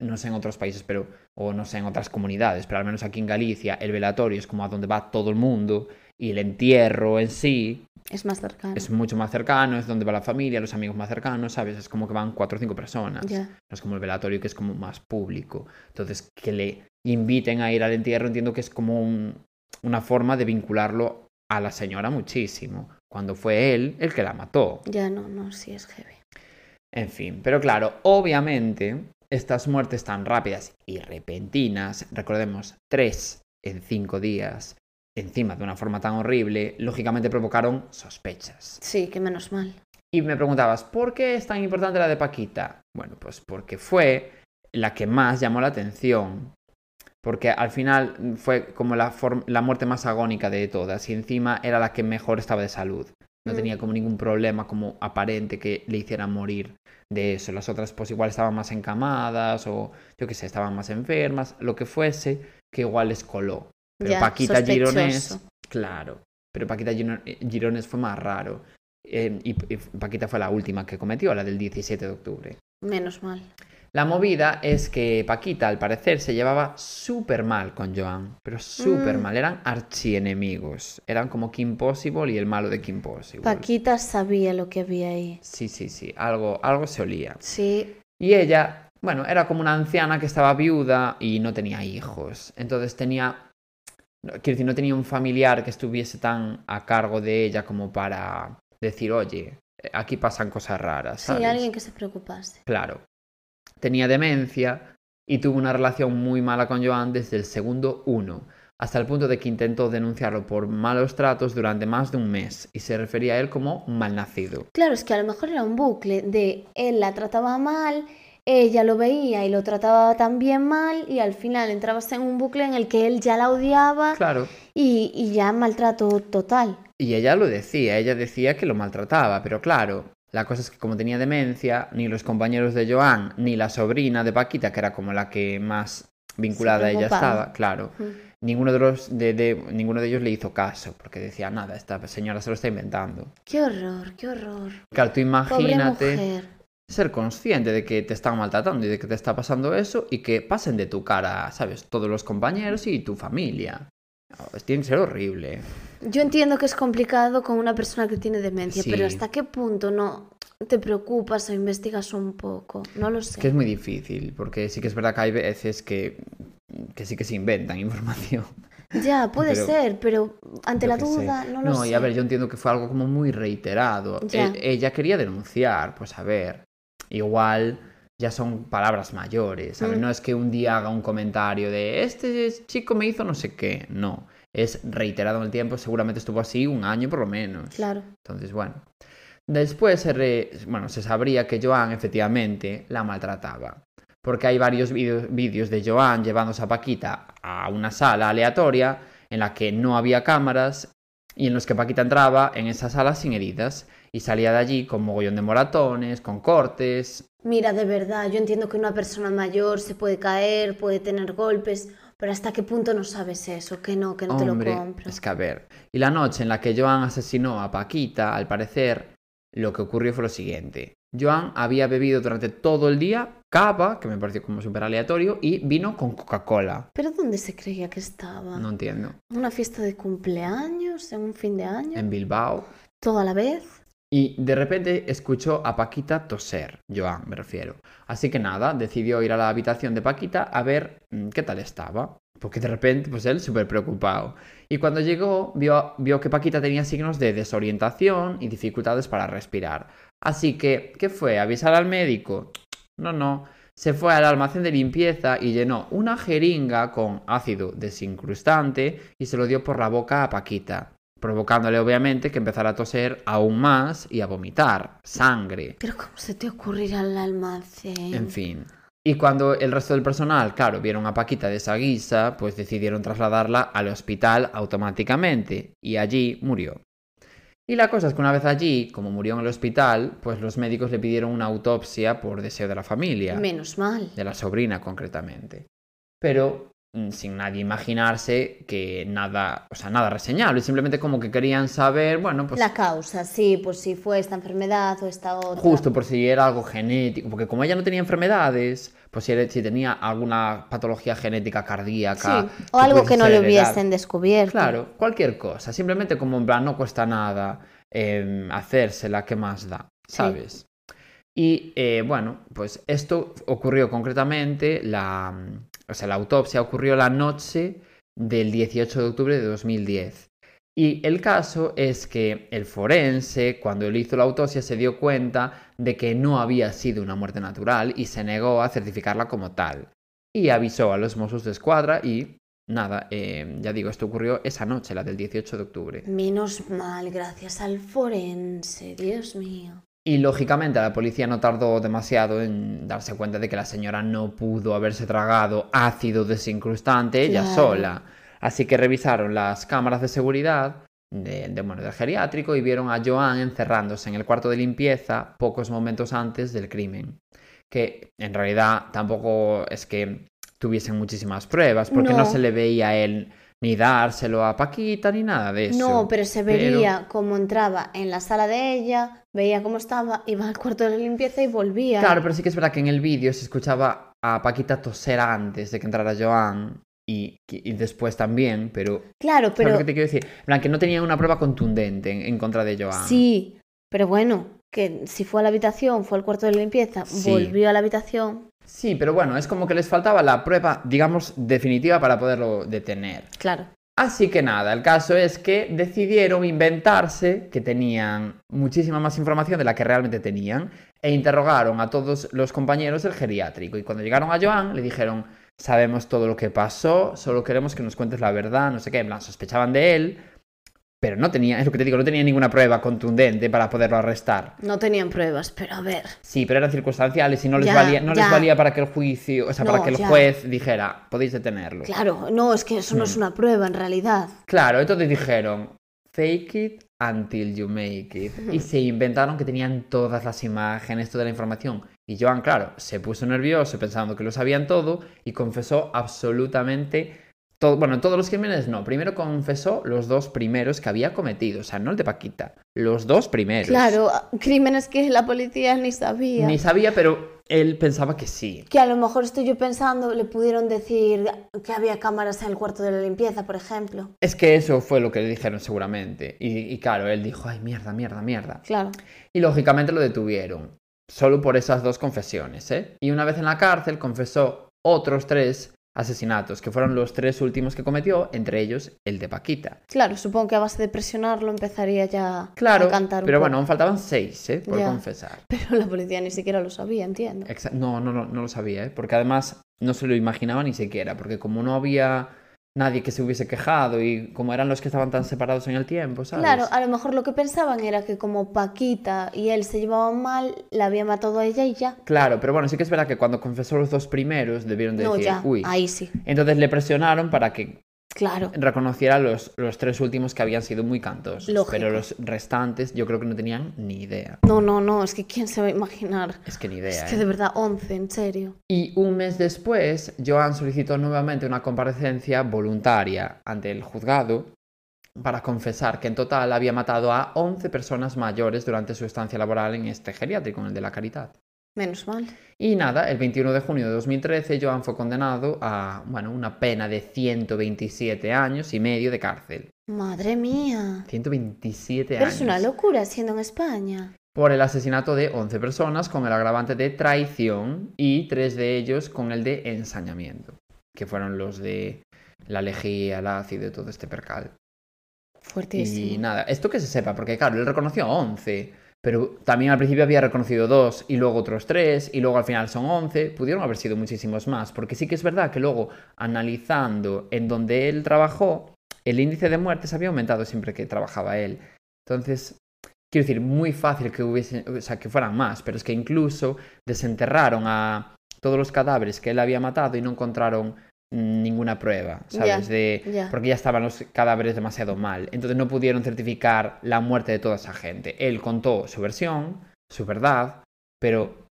no sé en otros países, pero, o no sé en otras comunidades, pero al menos aquí en Galicia, el velatorio es como a donde va todo el mundo. Y el entierro en sí Es más cercano. es mucho más cercano, es donde va la familia, los amigos más cercanos, ¿sabes? Es como que van cuatro o cinco personas. No es como el velatorio que es como más público. Entonces, que le inviten a ir al entierro, entiendo que es como un- una forma de vincularlo a la señora muchísimo. Cuando fue él el que la mató. Ya no, no, sí es heavy. En fin, pero claro, obviamente, estas muertes tan rápidas y repentinas, recordemos, tres en cinco días, encima de una forma tan horrible, lógicamente provocaron sospechas. Sí, que menos mal. Y me preguntabas, ¿por qué es tan importante la de Paquita? Bueno, pues porque fue la que más llamó la atención. Porque al final fue como la, muerte más agónica de todas y encima era la que mejor estaba de salud. No Mm. tenía como ningún problema como aparente que le hiciera morir de eso. Las otras pues igual estaban más encamadas o yo qué sé, estaban más enfermas, lo que fuese, que igual les coló. Pero Ya, Paquita sospechoso. Gironés, claro. Pero Paquita Gironés fue más raro. eh, y, y Paquita fue la última que cometió, la del 17 de octubre. Menos mal. La movida es que Paquita, al parecer, se llevaba súper mal con Joan, pero súper Mm. mal. Eran archienemigos. Eran como Kim Possible y el malo de Kim Possible. Paquita sabía lo que había ahí. Sí, sí, sí. Algo, algo se olía. Sí, Y ella, bueno, era como una anciana que estaba viuda y no tenía hijos. Entonces tenía, quiero decir, no tenía un familiar que estuviese tan a cargo de ella como para decir, oye, aquí pasan cosas raras. sí, alguien que se preocupase. Claro. Tenía demencia y tuvo una relación muy mala con Joan desde el segundo uno, hasta el punto de que intentó denunciarlo por malos tratos durante más de un mes y se refería a él como malnacido. Claro, es que a lo mejor era un bucle de él la trataba mal, ella lo veía y lo trataba también mal y al final entrabas en un bucle en el que él ya la odiaba Claro. y, y ya maltrato total. Y ella lo decía, ella decía que lo maltrataba, pero claro, la cosa es que como tenía demencia, ni los compañeros de Joan, ni la sobrina de Paquita, que era como la que más vinculada a ella estaba, claro, Mm. ninguno de, los, de, de- ninguno de ellos le hizo caso, porque decía, nada, esta señora se lo está inventando. Qué horror, qué horror. Claro, tú imagínate ser consciente de que te están maltratando y de que te está pasando eso y que pasen de tu cara, ¿sabes? Todos los compañeros y tu familia. Oh, Tiene que ser horrible. Yo entiendo que es complicado con una persona que tiene demencia, Sí. pero ¿hasta qué punto no te preocupas o investigas un poco? No lo sé. Es que es muy difícil, porque sí que es verdad que hay veces que, que sí que se inventan información. Ya, puede Pero- ser, pero ante la sé. duda no lo sé. y a ver, yo entiendo que fue algo como muy reiterado. Ya. E- ella quería denunciar, pues a ver, igual ya son palabras mayores, ¿sabes? Mm. No es que un día haga un comentario de este chico me hizo no sé qué, no. Es reiterado en el tiempo, seguramente estuvo así un año por lo menos. Claro. Entonces, bueno. Después se, re- bueno, se sabría que Joan efectivamente la maltrataba. Porque hay varios vídeos de Joan llevándose a Paquita a una sala aleatoria en la que no había cámaras y en los que Paquita entraba en esa sala sin heridas y salía de allí con mogollón de moratones, con cortes. Mira, de verdad, yo entiendo que una persona mayor se puede caer, puede tener golpes, pero ¿hasta qué punto no sabes eso? Que no, que no te Hombre, lo compro. es que a ver. Y la noche en la que Joan asesinó a Paquita, al parecer, lo que ocurrió fue lo siguiente. Joan había bebido durante todo el día cava, que me pareció como súper aleatorio, y vino con Coca-Cola. ¿Pero dónde se creía que estaba? No entiendo. ¿En ¿Una fiesta de cumpleaños? ¿En un fin de año? En Bilbao. ¿Todo a la vez? Y de repente escuchó a Paquita toser, Joan me refiero. Así que nada, decidió ir a la habitación de Paquita a ver mm, qué tal estaba. Porque de repente, pues él súper preocupado. Y cuando llegó, vio, que Paquita tenía signos de desorientación y dificultades para respirar. Así que, ¿qué fue? ¿Avisar al médico? No, no. Se fue al almacén de limpieza y llenó una jeringa con ácido desincrustante y se lo dio por la boca a Paquita, provocándole obviamente que empezara a toser aún más y a vomitar sangre. ¿Pero cómo se te ocurrirá al almacén? En fin. Y cuando el resto del personal, claro, vieron a Paquita de esa guisa, pues decidieron trasladarla al hospital automáticamente y allí murió. Y la cosa es que una vez allí, como murió en el hospital, pues los médicos le pidieron una autopsia por deseo de la familia, Menos mal. de la sobrina concretamente. Pero sin nadie imaginarse que nada, o sea, nada reseñable, simplemente como que querían saber, bueno, pues La causa, sí, pues si fue esta enfermedad o esta otra. Justo por si era algo genético, porque como ella no tenía enfermedades, pues si, era- si tenía alguna patología genética Sí, cardíaca. o algo que no le hubiesen descubierto. Claro, cualquier cosa. Simplemente como en plan no cuesta nada eh, hacérsela, ¿qué más da? Sí. ¿Sabes? Y eh, bueno, pues esto ocurrió concretamente, la, o sea, la autopsia ocurrió la noche del 18 de octubre de 2010. Y el caso es que el forense, cuando él hizo la autopsia, se dio cuenta de que no había sido una muerte natural y se negó a certificarla como tal. Y avisó a los Mossos de Escuadra y nada, eh, ya digo, esto ocurrió esa noche, la del 18 de octubre. Menos mal, gracias al forense, Dios mío. Y lógicamente la policía no tardó demasiado en darse cuenta de que la señora no pudo haberse tragado ácido desincrustante ella Claro. sola. Así que revisaron las cámaras de seguridad de, de, bueno, del geriátrico y vieron a Joan encerrándose en el cuarto de limpieza pocos momentos antes del crimen. Que en realidad tampoco es que tuviesen muchísimas pruebas, porque no, No. se le veía a él ni dárselo a Paquita ni nada de eso. No, pero se Pero- veía cómo entraba en la sala de ella, veía cómo estaba, iba al cuarto de limpieza y volvía. Claro, pero sí que es verdad que en el vídeo se escuchaba a Paquita toser antes de que entrara Joan y, y después también, pero Claro, ¿Sabes lo pero que te quiero decir? En plan, que no tenían una prueba contundente en, en contra de Joan. sí, pero bueno, que si fue a la habitación, fue al cuarto de limpieza, Sí. volvió a la habitación, Sí, pero bueno, es como que les faltaba la prueba, digamos, definitiva para poderlo detener. claro. Así que nada, el caso es que decidieron inventarse que tenían muchísima más información de la que realmente tenían e interrogaron a todos los compañeros del geriátrico. Y cuando llegaron a Joan, le dijeron, sabemos todo lo que pasó, solo queremos que nos cuentes la verdad, no sé qué, en plan, sospechaban de él, pero no tenía, es lo que te digo, no tenía ninguna prueba contundente para poderlo arrestar. No tenían pruebas, pero a ver. Sí, pero eran circunstanciales y no les Ya, valía, no les valía para que el juicio, o sea, para que el ya. juez dijera, podéis detenerlo. Claro, no, es que eso no es una prueba en realidad. Claro, entonces dijeron, fake it until you make it. Y se inventaron que tenían todas las imágenes, toda la información. Y Joan, claro, se puso nervioso pensando que lo sabían todo y confesó absolutamente todo. Bueno, todos los crímenes no. Primero confesó los dos primeros que había cometido. O sea, no el de Paquita. Los dos primeros. Claro, crímenes que la policía ni sabía. Ni sabía, pero él pensaba que sí. Que a lo mejor estoy yo pensando, le pudieron decir que había cámaras en el cuarto de la limpieza, por ejemplo. Es que eso fue lo que le dijeron seguramente. Y, y claro, él dijo, ay, mierda, mierda, mierda. Claro. Y lógicamente lo detuvieron, solo por esas dos confesiones, ¿eh? Y una vez en la cárcel confesó otros tres asesinatos, que fueron los tres últimos que cometió, entre ellos el de Paquita. Claro, supongo que a base de presionarlo empezaría ya Claro, a cantar un pero poco. bueno, aún faltaban seis, ¿eh? Por Ya. confesar. Pero la policía ni siquiera lo sabía, entiendo. Exa- no, no, no, no lo sabía, ¿eh? Porque además no se lo imaginaba ni siquiera, porque como no había nadie que se hubiese quejado y como eran los que estaban tan separados en el tiempo, ¿sabes? Claro, a lo mejor lo que pensaban era que como Paquita y él se llevaban mal, la había matado a ella y ya. Claro, pero bueno, sí que es verdad que cuando confesó los dos primeros debieron de No, decir, ya, uy. ahí sí. Entonces le presionaron para que Claro. reconociera los, los tres últimos que habían sido muy. Lógico. Pero los restantes yo creo que no tenían ni idea. No, no, no, es que quién se va a imaginar. Es que ni idea. Es ¿eh? que de verdad, 11, en serio. Y un mes después, Joan solicitó nuevamente una comparecencia voluntaria ante el juzgado para confesar que en total había matado a 11 personas mayores durante su estancia laboral en este geriátrico, en el de la Caridad. Menos mal. Y nada, el 21 de junio de 2013, Joan fue condenado a bueno, una pena de 127 años y medio de cárcel. Madre mía. 127 Pero años. es una locura siendo en España. por el asesinato de 11 personas con el agravante de traición y tres de ellos con el de ensañamiento, que fueron los de la lejía, el ácido y todo este percal. Fuertísimo. Y nada, esto que se sepa, porque claro, él reconoció a 11, pero también al principio había reconocido dos y luego otros tres y luego al final son 11, pudieron haber sido muchísimos más, porque sí que es verdad que luego analizando en donde él trabajó, el índice de muertes había aumentado siempre que trabajaba él. Entonces, quiero decir, muy fácil que hubiese, o sea, que fueran más, pero es que incluso desenterraron a todos los cadáveres que él había matado y no encontraron ninguna prueba, ¿sabes? De. Porque ya estaban los cadáveres demasiado mal. Entonces no pudieron certificar la muerte de toda esa gente. Él contó su versión, su verdad, pero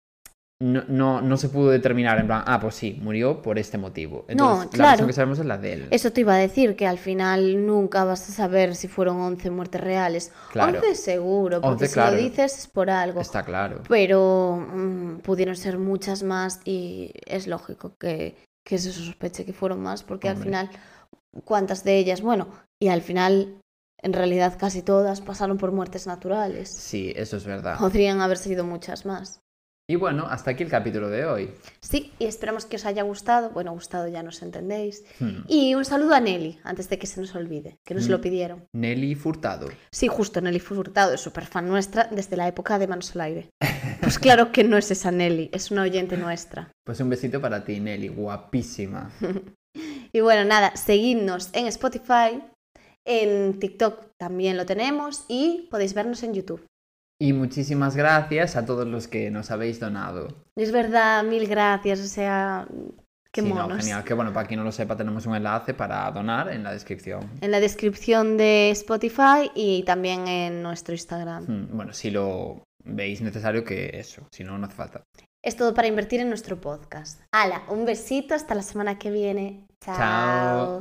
no, no, no se pudo determinar en plan, ah, pues sí, murió por este motivo. Entonces, la claro. versión que sabemos es la de él. Eso te iba a decir, que al final nunca vas a saber si fueron 11 muertes reales. Claro. 11 seguro, porque 11, si claro. lo dices es por algo. Está claro. Pero mm, pudieron ser muchas más y es lógico que, que se sospeche que fueron más, porque al final, ¿cuántas de ellas? Bueno, y al final, en realidad casi todas pasaron por muertes naturales. Sí, eso es verdad. Podrían haber sido muchas más. Y bueno, hasta aquí el capítulo de hoy. Sí, y esperamos que os haya gustado. Bueno, gustado ya nos entendéis. Hmm. Y un saludo a Nelly, antes de que se nos olvide, que nos Mm. lo pidieron. Nelly Furtado. Sí, justo, Nelly Furtado es súper fan nuestra desde la época de Manos al Aire. Pues claro que no es esa Nelly, es una oyente nuestra. Pues un besito para ti, Nelly, guapísima. Y bueno, nada, seguidnos en Spotify, en TikTok también lo tenemos y podéis vernos en YouTube. Y muchísimas gracias a todos los que nos habéis donado. Es verdad, mil gracias, o sea, qué Sí, no, monos. genial. Que bueno, para quien no lo sepa, tenemos un enlace para donar en la descripción. En la descripción de Spotify y también en nuestro Instagram. Hmm, Bueno, si lo veis necesario, que eso. Si no, no hace falta. Es todo para invertir en nuestro podcast. Hala, un besito, hasta la semana que viene. Chao. Chao.